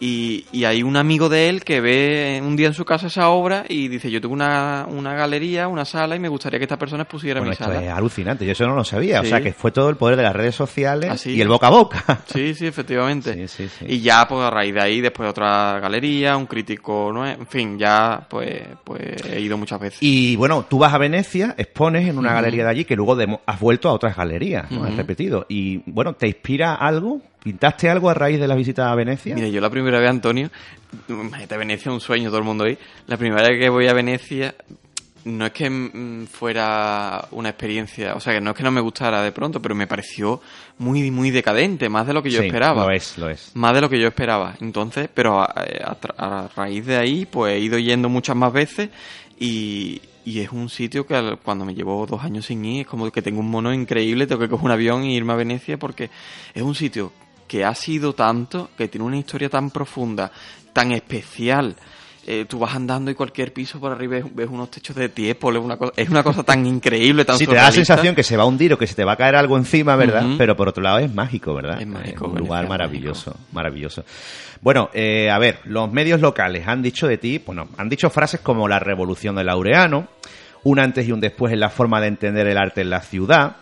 Y, y hay un amigo de él que ve un día en su casa esa obra y dice, yo tengo una, una galería, una sala y me gustaría que esta persona expusiera Bueno, mi esto sala. es alucinante, yo eso no lo sabía. O sea, que fue todo el poder de las redes sociales Así. y el boca a boca. [LAUGHS] Sí, sí, efectivamente. Sí, sí, sí. Y ya, pues a raíz de ahí, después otra galería, un crítico, ¿no? En fin, ya, pues, pues he ido muchas veces. Y bueno, tú vas a Venecia, expones en una galería de allí que luego has vuelto a otras galerías, ¿no? Has repetido. Y bueno, ¿te inspira algo? ¿Pintaste algo a raíz de la visita a Venecia? Mira, yo la primera vez, Antonio, imagínate Venecia, un sueño, todo el mundo ahí. La primera vez que voy a Venecia, no es que mm, fuera una experiencia, o sea, que no es que no me gustara de pronto, pero me pareció muy, muy decadente, más de lo que yo Sí, esperaba. lo es, lo es. Más de lo que yo esperaba. Entonces, pero a, a tra- a raíz de ahí, pues he ido yendo muchas más veces y, y es un sitio que cuando me llevo dos años sin ir, es como que tengo un mono increíble, tengo que coger un avión e irme a Venecia porque es un sitio que ha sido tanto, que tiene una historia tan profunda, tan especial. Eh, tú vas andando y cualquier piso por arriba ves, unos techos de tiempo, es una cosa, es una cosa tan increíble, tan Sí, te da la sensación que se va a hundir o que se te va a caer algo encima, ¿verdad? Pero por otro lado es mágico, ¿verdad? Es mágico, un Venecia lugar es maravilloso, maravilloso. Bueno, eh, a ver, los medios locales han dicho de ti, bueno, han dicho frases como la revolución del laureano, un antes y un después en la forma de entender el arte en la ciudad,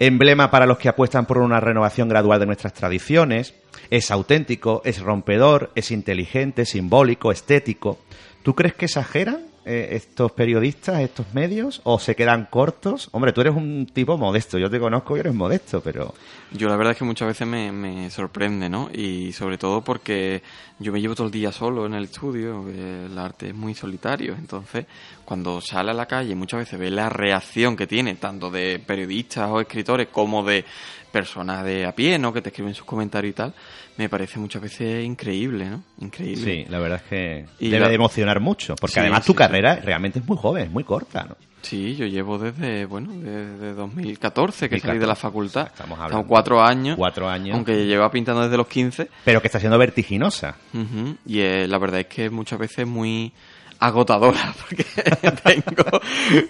emblema para los que apuestan por una renovación gradual de nuestras tradiciones, es auténtico, es rompedor, es inteligente, simbólico, estético. ¿Tú crees que exageran eh, estos periodistas, estos medios, o se quedan cortos? Hombre, tú eres un tipo modesto, yo te conozco y eres modesto, pero... Yo la verdad es que muchas veces me, me sorprende, ¿no? Y sobre todo porque yo me llevo todo el día solo en el estudio, el arte es muy solitario, entonces cuando sale a la calle muchas veces ve la reacción que tiene tanto de periodistas o escritores como de personas de a pie, ¿no? Que te escriben sus comentarios y tal, me parece muchas veces increíble, ¿no? Increíble. Sí, la verdad es que Y debe la- de emocionar mucho, porque Sí, además tu sí. carrera realmente es muy joven, es muy corta, ¿no? Sí, yo llevo desde, bueno, desde 2014 que salí de 2014, la facultad. estamos hablando. cuatro años. Cuatro años. Aunque lleva pintando desde los 15. Pero que está siendo vertiginosa. Ujú, Y eh, la verdad es que muchas veces muy agotadora, [LAUGHS] porque tengo,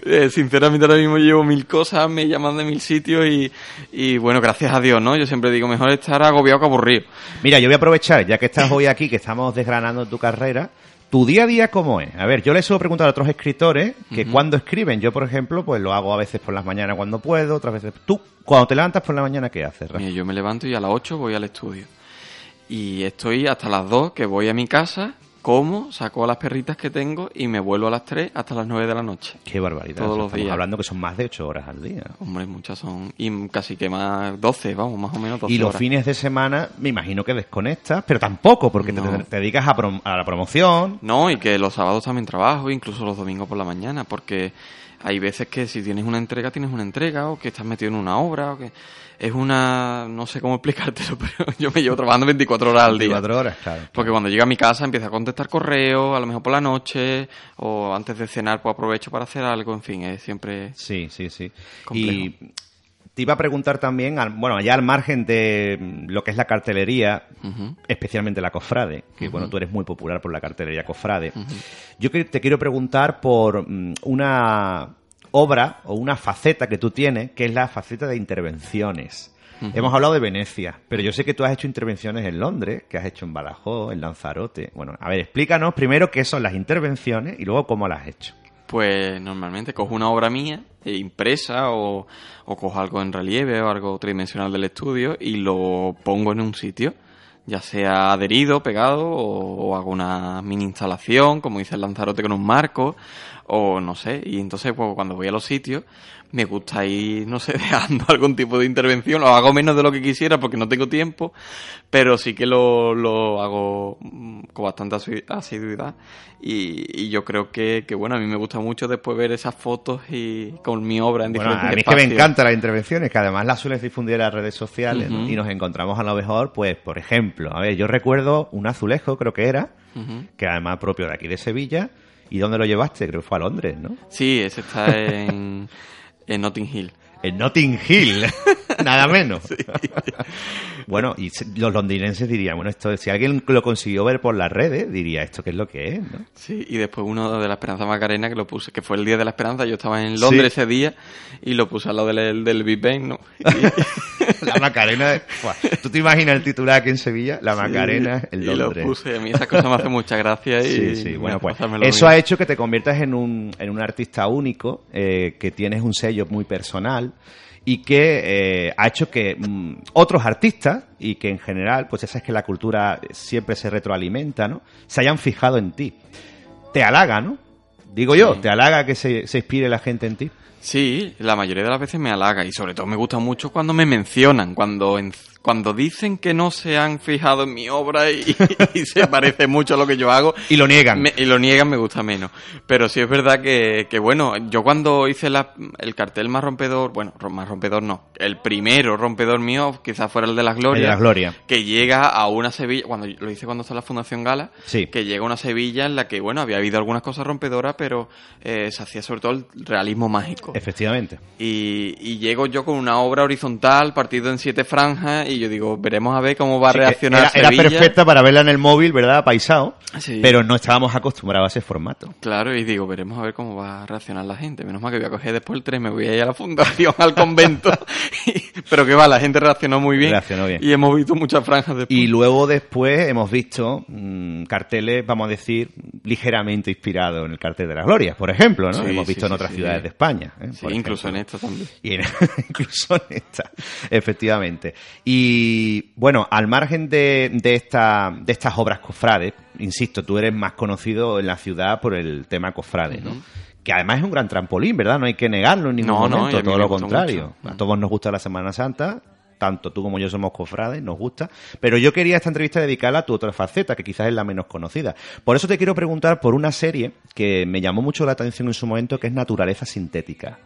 eh, sinceramente ahora mismo llevo mil cosas, me llaman de mil sitios y, y bueno, gracias a Dios, ¿no? Yo siempre digo, mejor estar agobiado que aburrido. Mira, yo voy a aprovechar, ya que estás hoy aquí, que estamos desgranando tu carrera, tu día a día cómo es. A ver, yo les suelo preguntar a otros escritores que cuando escriben, yo por ejemplo, pues lo hago a veces por las mañanas cuando puedo, otras veces... Tú, cuando te levantas por la mañana, ¿qué haces, Rafa? Mira, yo me levanto y a las 8 voy al estudio. Y estoy hasta las 2 que voy a mi casa, como, saco a las perritas que tengo y me vuelvo a las 3 hasta las 9 de la noche. Qué barbaridad. Todos O sea, los estamos días. hablando que son más de ocho horas al día. Hombre, muchas son. Y casi que más 12, vamos, más o menos 12 Y los horas. fines de semana, me imagino que desconectas, pero tampoco, porque No. te, te dedicas a, prom- a la promoción. No, y que los sábados también trabajo, incluso los domingos por la mañana, porque hay veces que si tienes una entrega, tienes una entrega, o que estás metido en una obra, o que es una... no sé cómo explicártelo, [LAUGHS] pero yo me llevo trabajando 24 horas al día. 24 horas, claro. Porque cuando llego a mi casa empiezo a contestar correos, a lo mejor por la noche, o antes de cenar pues aprovecho para hacer algo, en fin, es siempre... Sí, sí, sí. Complejo. Y te iba a preguntar también, al- bueno, ya al margen de lo que es la cartelería, especialmente la Cofrade, que bueno, tú eres muy popular por la cartelería Cofrade. Yo que- te quiero preguntar por mm, una obra o una faceta que tú tienes, que es la faceta de intervenciones. Hemos hablado de Venecia, pero yo sé que tú has hecho intervenciones en Londres, que has hecho en Badajoz, en Lanzarote. Bueno, a ver, explícanos primero qué son las intervenciones y luego cómo las has hecho. Pues normalmente cojo una obra mía eh, impresa o, o cojo algo en relieve o algo tridimensional del estudio y lo pongo en un sitio, ya sea adherido, pegado o, o hago una mini instalación, como dice el Lanzarote con un marco o no sé. Y entonces pues, cuando voy a los sitios me gusta ir, no sé, [LAUGHS] dejando algún tipo de intervención. Lo hago menos de lo que quisiera porque no tengo tiempo, pero sí que lo, lo hago mm, con bastante asi- asiduidad. Y, y yo creo que, que, bueno, a mí me gusta mucho después ver esas fotos y con mi obra en Bueno, a diferentes mí es que me encantan las intervenciones, que además las sueles difundir en las redes sociales, y nos encontramos a lo mejor, pues, por ejemplo, a ver, yo recuerdo un azulejo, creo que era, que además propio de aquí de Sevilla, ¿y dónde lo llevaste? Creo que fue a Londres, ¿no? Sí, ese está [LAUGHS] en, en Notting Hill. En Notting Hill. [LAUGHS] Nada menos. [LAUGHS] bueno, y los londinenses dirían, bueno, esto si alguien lo consiguió ver por las redes, diría, ¿esto qué es lo que es? ¿no? Sí, y después uno de la Esperanza Macarena que lo puse, que fue el día de la Esperanza, yo estaba en Londres Sí. ese día y lo puse al lado del, del Big Bang, ¿no? [LAUGHS] La Macarena, Buah, ¿tú te imaginas el titular aquí en Sevilla? La Macarena en y Londres. lo puse, a mí esa cosa me hace mucha gracia y [LAUGHS] Sí, sí, bueno, pues eso bien. ha hecho que te conviertas en un, en un artista único, eh, que tienes un sello muy personal y que eh, ha hecho que mm, otros artistas y que en general, pues ya sabes que la cultura siempre se retroalimenta, ¿no? Se hayan fijado en ti. Te halaga, ¿no? Digo yo, te halaga que se, se inspire la gente en ti. Sí, la mayoría de las veces me halaga y sobre todo me gusta mucho cuando me mencionan, cuando en- cuando dicen que no se han fijado en mi obra y, [LAUGHS] y se parece mucho a lo que yo hago. Y lo niegan. Me- y lo niegan me gusta menos. Pero sí es verdad que, que bueno, yo cuando hice la- el cartel más rompedor, bueno, más rompedor no, el primero rompedor mío quizás fuera el de las glorias. El de las Glorias. Que llega a una Sevilla, cuando lo hice cuando está la Fundación Gala, Sí. que llega a una Sevilla en la que, bueno, había habido algunas cosas rompedoras, pero eh, se hacía sobre todo el realismo mágico. Efectivamente. Y, y llego yo con una obra horizontal, partido en siete franjas, y yo digo, veremos a ver cómo va a reaccionar era, era Sevilla. perfecta para verla en el móvil, ¿verdad? Paisado. Sí. Pero no estábamos acostumbrados a ese formato. Claro, y digo, veremos a ver cómo va a reaccionar la gente. Menos mal que voy a coger después el tren, me voy a ir a la fundación, al convento. [LAUGHS] [LAUGHS] Pero que va, la gente reaccionó muy bien. Reaccionó bien. Y hemos visto muchas franjas después. Y luego después hemos visto mm, carteles, vamos a decir, ligeramente inspirados en el cartel de las glorias, por ejemplo, ¿no? Sí, hemos sí, visto en otras ciudades de España. ¿eh? Incluso en esta también. Y en- [LAUGHS] incluso en esta, efectivamente. Y bueno, al margen de, de, esta, de estas obras cofrades, insisto, tú eres más conocido en la ciudad por el tema cofrade, ¿no? Que además es un gran trampolín, ¿verdad? No hay que negarlo en ningún No, no, y momento, mí todo lo contrario. mucho. A todos nos gusta la Semana Santa, tanto tú como yo somos cofrades, nos gusta. Pero yo quería esta entrevista dedicarla a tu otra faceta, que quizás es la menos conocida. Por eso te quiero preguntar por una serie que me llamó mucho la atención en su momento, que es Naturaleza Sintética.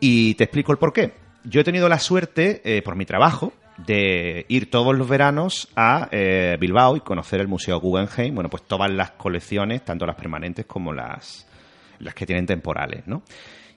Y te explico el por qué. Yo he tenido la suerte, eh, por mi trabajo, de ir todos los veranos a eh, Bilbao y conocer el Museo Guggenheim. Bueno, pues todas las colecciones, tanto las permanentes como las, las que tienen temporales, ¿no?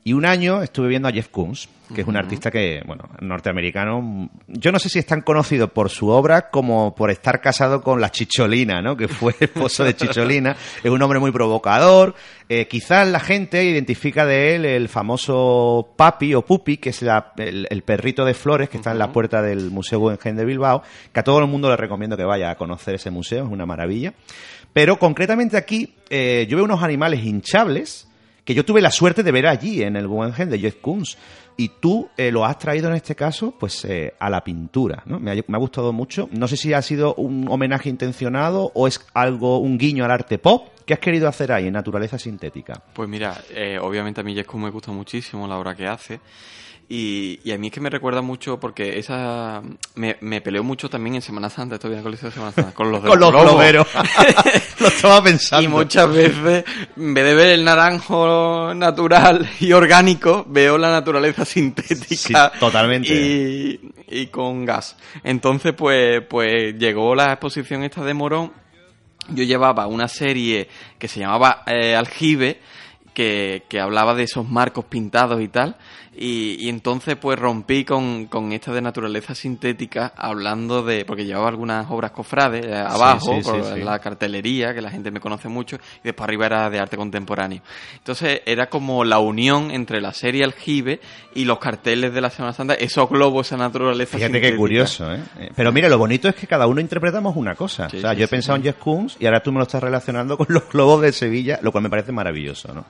Y un año estuve viendo a Jeff Koons, que es un artista que, bueno, norteamericano. Yo no sé si es tan conocido por su obra como por estar casado con la Chicholina, ¿no? Que fue esposo de Chicholina. [LAUGHS] Es un hombre muy provocador. Eh, quizás la gente identifica de él el famoso Papi o Pupi, que es la- el, el perrito de flores que está en la puerta del Museo Guggenheim de Bilbao, que a todo el mundo le recomiendo que vaya a conocer ese museo, es una maravilla. Pero concretamente aquí eh, yo veo unos animales hinchables que yo tuve la suerte de ver allí en el Guggenheim de Jeff Koons. Y tú eh, lo has traído en este caso, pues, eh, a la pintura, ¿no? Me ha, me ha gustado mucho. No sé si ha sido un homenaje intencionado o es algo, un guiño al arte pop. ¿Qué has querido hacer ahí en Naturaleza Sintética? Pues mira, eh, obviamente a mí Jesco me gusta muchísimo la obra que hace. Y, y a mí es que me recuerda mucho porque esa me, me peleó mucho también en Semana Santa, estoy en el colegio de Semana Santa, con los [LAUGHS] de Con los globeros. [LAUGHS] lo estaba pensando. Y muchas veces, en vez de ver el naranjo natural y orgánico, veo la naturaleza sintética. Sí, totalmente. Y, y con gas. Entonces, pues, pues llegó la exposición esta de Morón. Yo llevaba una serie que se llamaba eh, Aljibe, que, que hablaba de esos marcos pintados y tal. Y, y entonces pues rompí con, con esta de naturaleza sintética hablando de, porque llevaba algunas obras cofrades eh, abajo, sí, sí, por sí. la cartelería, que la gente me conoce mucho, y después arriba era de arte contemporáneo. Entonces era como la unión entre la serie Aljibe y los carteles de la Semana Santa, esos globos, esa naturaleza Fíjate sintética. qué curioso, ¿eh? Eh, Pero mira, lo bonito es que cada uno interpretamos una cosa. O sea, yo he pensado en Jeff Koons y ahora tú me lo estás relacionando con los globos de Sevilla, lo cual me parece maravilloso, ¿no?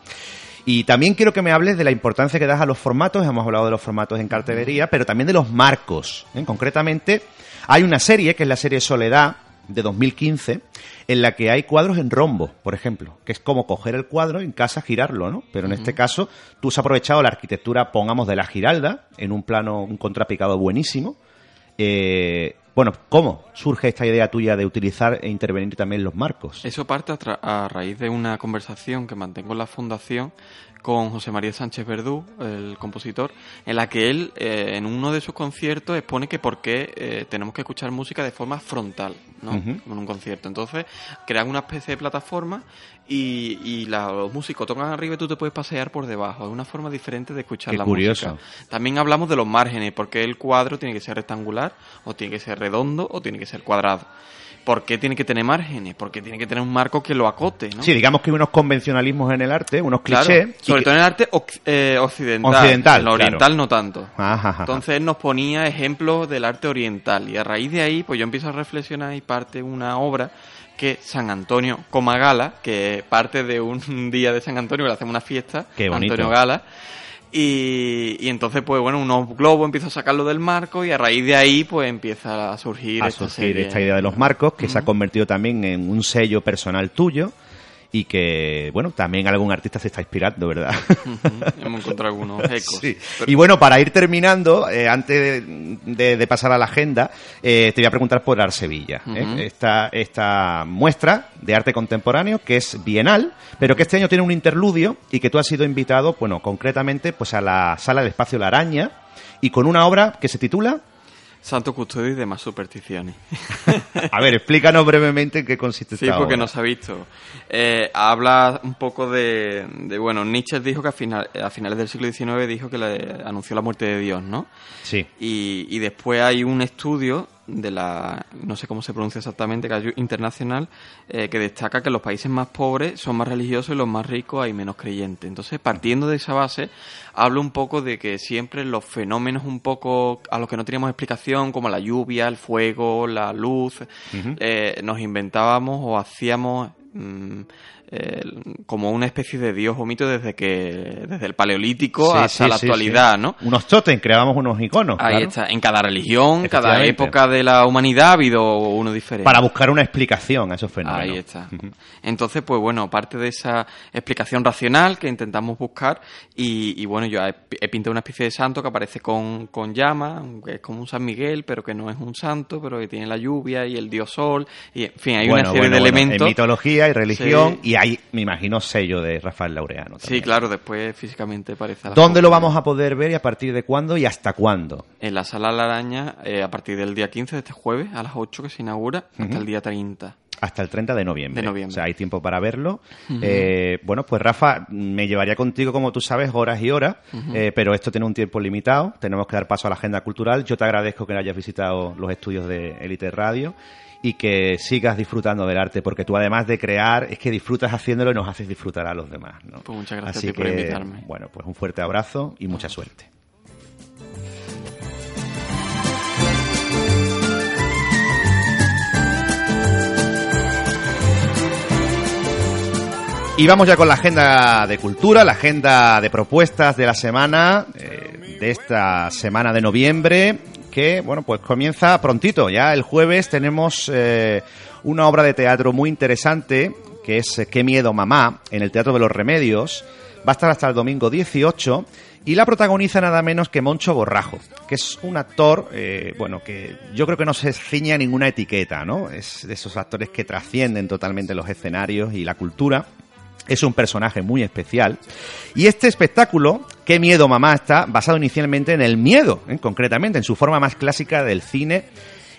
Y también quiero que me hables de la importancia que das a los formatos. Hemos hablado de los formatos en cartelería, pero también de los marcos. ¿eh? Concretamente, hay una serie, que es la serie Soledad, de 2015, en la que hay cuadros en rombo, por ejemplo, que es como coger el cuadro en casa, girarlo, ¿no? Pero en este caso, tú has aprovechado la arquitectura, pongamos, de la Giralda, en un plano, un contrapicado buenísimo, eh, Bueno, ¿cómo surge esta idea tuya de utilizar e intervenir también los marcos? Eso parte a, a raíz de una conversación que mantengo en la fundación con José María Sánchez Verdú, el compositor, en la que él, eh, en uno de sus conciertos, expone que por qué eh, tenemos que escuchar música de forma frontal, ¿no? Como en un concierto. Entonces, crean una especie de plataforma y, y la- los músicos tocan arriba y tú te puedes pasear por debajo. Es una forma diferente de escuchar Qué la curioso. música. También hablamos de los márgenes, porque el cuadro tiene que ser rectangular, o tiene que ser redondo, o tiene que ser cuadrado. ¿Por qué tiene que tener márgenes? Porque tiene que tener un marco que lo acote, ¿no? Sí, digamos que hay unos convencionalismos en el arte, unos Claro, clichés. sobre que- todo en el arte eh, occidental. Occidental, En lo oriental claro. no tanto. Ajá, ajá. Entonces él nos ponía ejemplos del arte oriental y a raíz de ahí pues yo empiezo a reflexionar y parte una obra que San Antonio Coma Gala, que parte de un [LAUGHS] día de San Antonio, que le hacemos una fiesta, Qué bonito. Antonio Gala, y, y entonces pues bueno, unos globos empiezo a sacarlo del marco y a raíz de ahí pues empieza a surgir, a esta surgir serie. esta idea de los marcos, que se ha convertido también en un sello personal tuyo y que, bueno, también algún artista se está inspirando, ¿verdad? Hemos encontrado algunos [LAUGHS] ecos. Sí. Pero- Y bueno, para ir terminando, eh, antes de, de- de pasar a la agenda, eh, te voy a preguntar por Art Sevilla. ¿eh? Esta, esta muestra de arte contemporáneo que es bienal, pero que este año tiene un interludio y que tú has sido invitado, bueno, concretamente, pues a la Sala del Espacio La Araña y con una obra que se titula... Santo Custodio y demás supersticiones. [LAUGHS] A ver, explícanos brevemente en qué consiste Sí, esta porque obra. no se ha visto. Eh, habla un poco de, de, bueno, Nietzsche dijo que a, final- a finales del siglo XIX dijo que le anunció la muerte de Dios, ¿no? Sí. Y, y después hay un estudio de la, no sé cómo se pronuncia exactamente, internacional, eh, que destaca que los países más pobres son más religiosos y los más ricos hay menos creyentes. Entonces, partiendo de esa base, hablo un poco de que siempre los fenómenos un poco a los que no teníamos explicación, como la lluvia, el fuego, la luz, eh, nos inventábamos o hacíamos mm, eh, como una especie de dios o mito desde que desde el paleolítico Sí, hasta sí, la actualidad, sí. ¿no? Unos totem, creábamos unos iconos. Ahí claro. está. En cada religión, cada época de la humanidad ha habido uno diferente. Para buscar una explicación a esos fenómenos. Ahí está. Entonces, pues bueno, parte de esa explicación racional que intentamos buscar y, y bueno, yo he, he pintado una especie de santo que aparece con, con llama, que es como un San Miguel, pero que no es un santo, pero que tiene la lluvia y el dios sol, y en fin, hay Bueno, una serie bueno, de bueno, elementos. En mitología y religión, y hay, me imagino, sello de Rafael Laureano. Sí, claro, después físicamente parece ¿Dónde lo vamos a poder ver y a partir de cuándo y hasta cuándo? En la sala La Araña, eh, a partir del día 15 de este jueves, a las 8 que se inaugura, hasta el día 30. Hasta el 30 de noviembre. De noviembre. O sea, hay tiempo para verlo. Eh, bueno, pues Rafa, me llevaría contigo, como tú sabes, horas y horas, eh, pero esto tiene un tiempo limitado. Tenemos que dar paso a la agenda cultural. Yo te agradezco que hayas visitado los estudios de Elite Radio y que sigas disfrutando del arte, porque tú además de crear, es que disfrutas haciéndolo y nos haces disfrutar a los demás. ¿no? Pues muchas gracias Así a ti por invitarme. Bueno, pues un fuerte abrazo y mucha suerte. Y vamos ya con la agenda de cultura, la agenda de propuestas de la semana, eh, de esta semana de noviembre, que, bueno, pues comienza prontito. Ya el jueves tenemos eh, una obra de teatro muy interesante, que es eh, Qué miedo mamá, en el Teatro de los Remedios. Va a estar hasta el domingo 18 y la protagoniza nada menos que Moncho Borrajo, que es un actor, eh, bueno, que yo creo que no se ciña a ninguna etiqueta, ¿no? Es de esos actores que trascienden totalmente los escenarios y la cultura. Es un personaje muy especial. Y este espectáculo, Qué miedo mamá, está basado inicialmente en el miedo, ¿eh? concretamente, en su forma más clásica del cine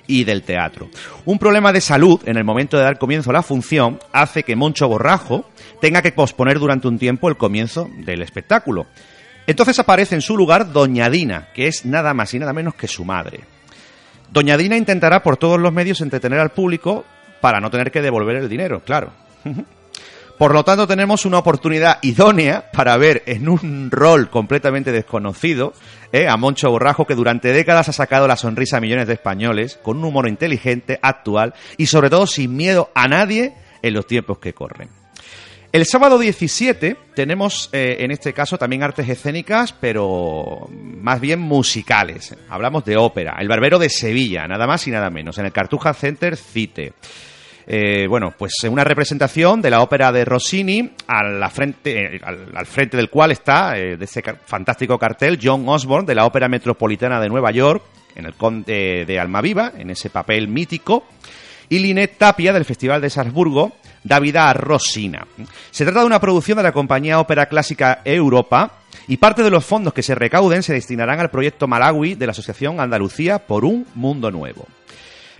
y del teatro. Un problema de salud en el momento de dar comienzo a la función hace que Moncho Borrajo tenga que posponer durante un tiempo el comienzo del espectáculo. Entonces aparece en su lugar Doña Dina, que es nada más y nada menos que su madre. Doña Dina intentará por todos los medios entretener al público para no tener que devolver el dinero, claro. [LAUGHS] Por lo tanto, tenemos una oportunidad idónea para ver en un rol completamente desconocido ¿eh? a Moncho Borrajo, que durante décadas ha sacado la sonrisa a millones de españoles, con un humor inteligente, actual y sobre todo sin miedo a nadie en los tiempos que corren. El sábado 17 tenemos, eh, en este caso, también artes escénicas, pero más bien musicales. Hablamos de ópera. El Barbero de Sevilla, nada más y nada menos, en el Cartuja Center Cite. Eh, bueno, pues una representación de la ópera de Rossini frente, eh, al, frente del cual está, eh, de ese fantástico cartel, John Osborne de la Ópera Metropolitana de Nueva York, en el Conde de Almaviva, en ese papel mítico, y Linet Tapia del Festival de Salzburgo da vida a Rosina. Se trata de una producción de la compañía Ópera Clásica Europa y parte de los fondos que se recauden se destinarán al proyecto Malawi de la Asociación Andalucía por un Mundo Nuevo.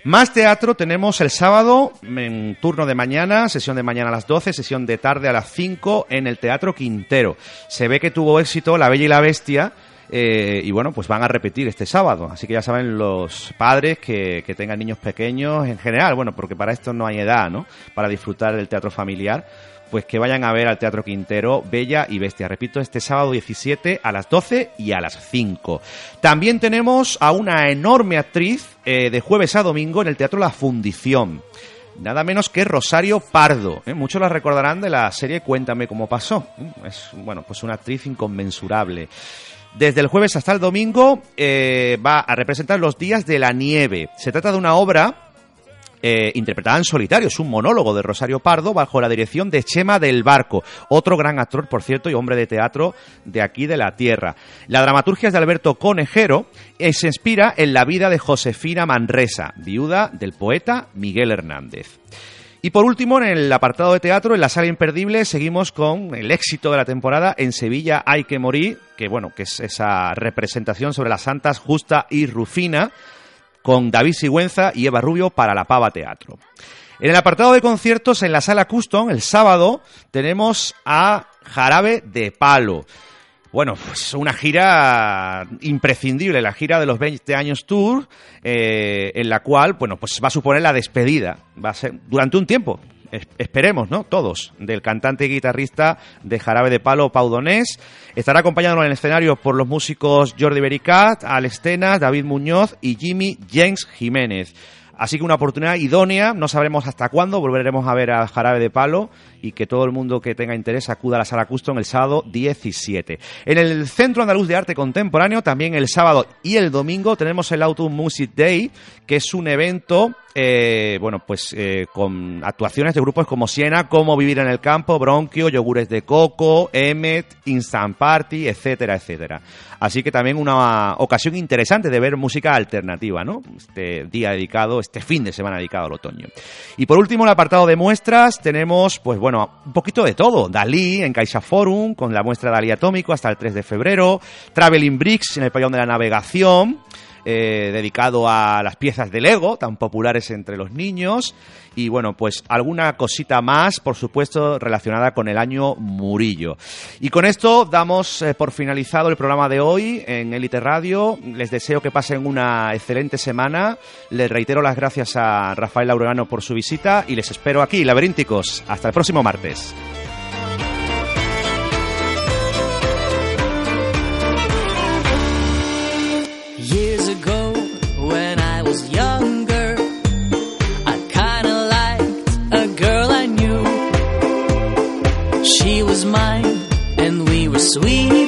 Más teatro tenemos el sábado en turno de mañana, sesión de mañana a las 12, sesión de tarde a las 5 en el Teatro Quintero. Se ve que tuvo éxito La Bella y la Bestia eh, y bueno, pues van a repetir este sábado. Así que ya saben los padres que, que tengan niños pequeños en general, bueno, porque para esto no hay edad, ¿no? Para disfrutar del teatro familiar pues que vayan a ver al Teatro Quintero Bella y Bestia. Repito, este sábado 17 a las 12 y a las 5. También tenemos a una enorme actriz eh, de jueves a domingo en el Teatro La Fundición. Nada menos que Rosario Pardo. ¿eh? Muchos la recordarán de la serie Cuéntame cómo pasó. ¿eh? Es, bueno, pues una actriz inconmensurable. Desde el jueves hasta el domingo va a representar los días de la nieve. Se trata de una obra eh, interpretada en solitario. Es un monólogo de Rosario Pardo bajo la dirección de Chema del Barco, otro gran actor, por cierto, y hombre de teatro de aquí de la tierra. La dramaturgia es de Alberto Conejero y se inspira en la vida de Josefina Manresa, viuda del poeta Miguel Hernández. Y por último, en el apartado de teatro, en la sala imperdible, seguimos con el éxito de la temporada En Sevilla hay que morir, que bueno, que es esa representación sobre las santas Justa y Rufina, con David Sigüenza y Eva Rubio para la Pava Teatro. En el apartado de conciertos, en la sala Custom, el sábado, tenemos a Jarabe de Palo. Bueno, pues una gira imprescindible, la gira de los 20 años tour, eh, en la cual, bueno, pues va a suponer la despedida. Va a ser durante un tiempo, esperemos, ¿no? Todos, del cantante y guitarrista de Jarabe de Palo, Pau Donés. Estará acompañado en el escenario por los músicos Jordi Bericat, Alex Tenas, David Muñoz y Jimmy James Jiménez. Así que una oportunidad idónea, no sabremos hasta cuándo, volveremos a ver a Jarabe de Palo y que todo el mundo que tenga interés acuda a la sala Custom el sábado 17. En el Centro Andaluz de Arte Contemporáneo, también el sábado y el domingo, tenemos el Autumn Music Day, que es un evento eh, bueno, pues eh, con actuaciones de grupos como Siena, Cómo Vivir en el Campo, Bronquio, Yogures de Coco, Emmet, Instant Party, etcétera, etcétera. Así que también una ocasión interesante de ver música alternativa, ¿no? Este día dedicado, este fin de semana dedicado al otoño. Y por último, el apartado de muestras, tenemos, pues bueno, un poquito de todo. Dalí en Caixa Forum, con la muestra Dalí Atómico hasta el 3 de febrero. Traveling Bricks en el pabellón de la navegación. Eh, dedicado a las piezas de Lego, tan populares entre los niños. Y bueno, pues alguna cosita más, por supuesto, relacionada con el año Murillo. Y con esto damos eh, por finalizado el programa de hoy en Elite Radio. Les deseo que pasen una excelente semana. Les reitero las gracias a Rafael Laureano por su visita y les espero aquí, laberínticos. Hasta el próximo martes. Was mine, and we were sweethearts.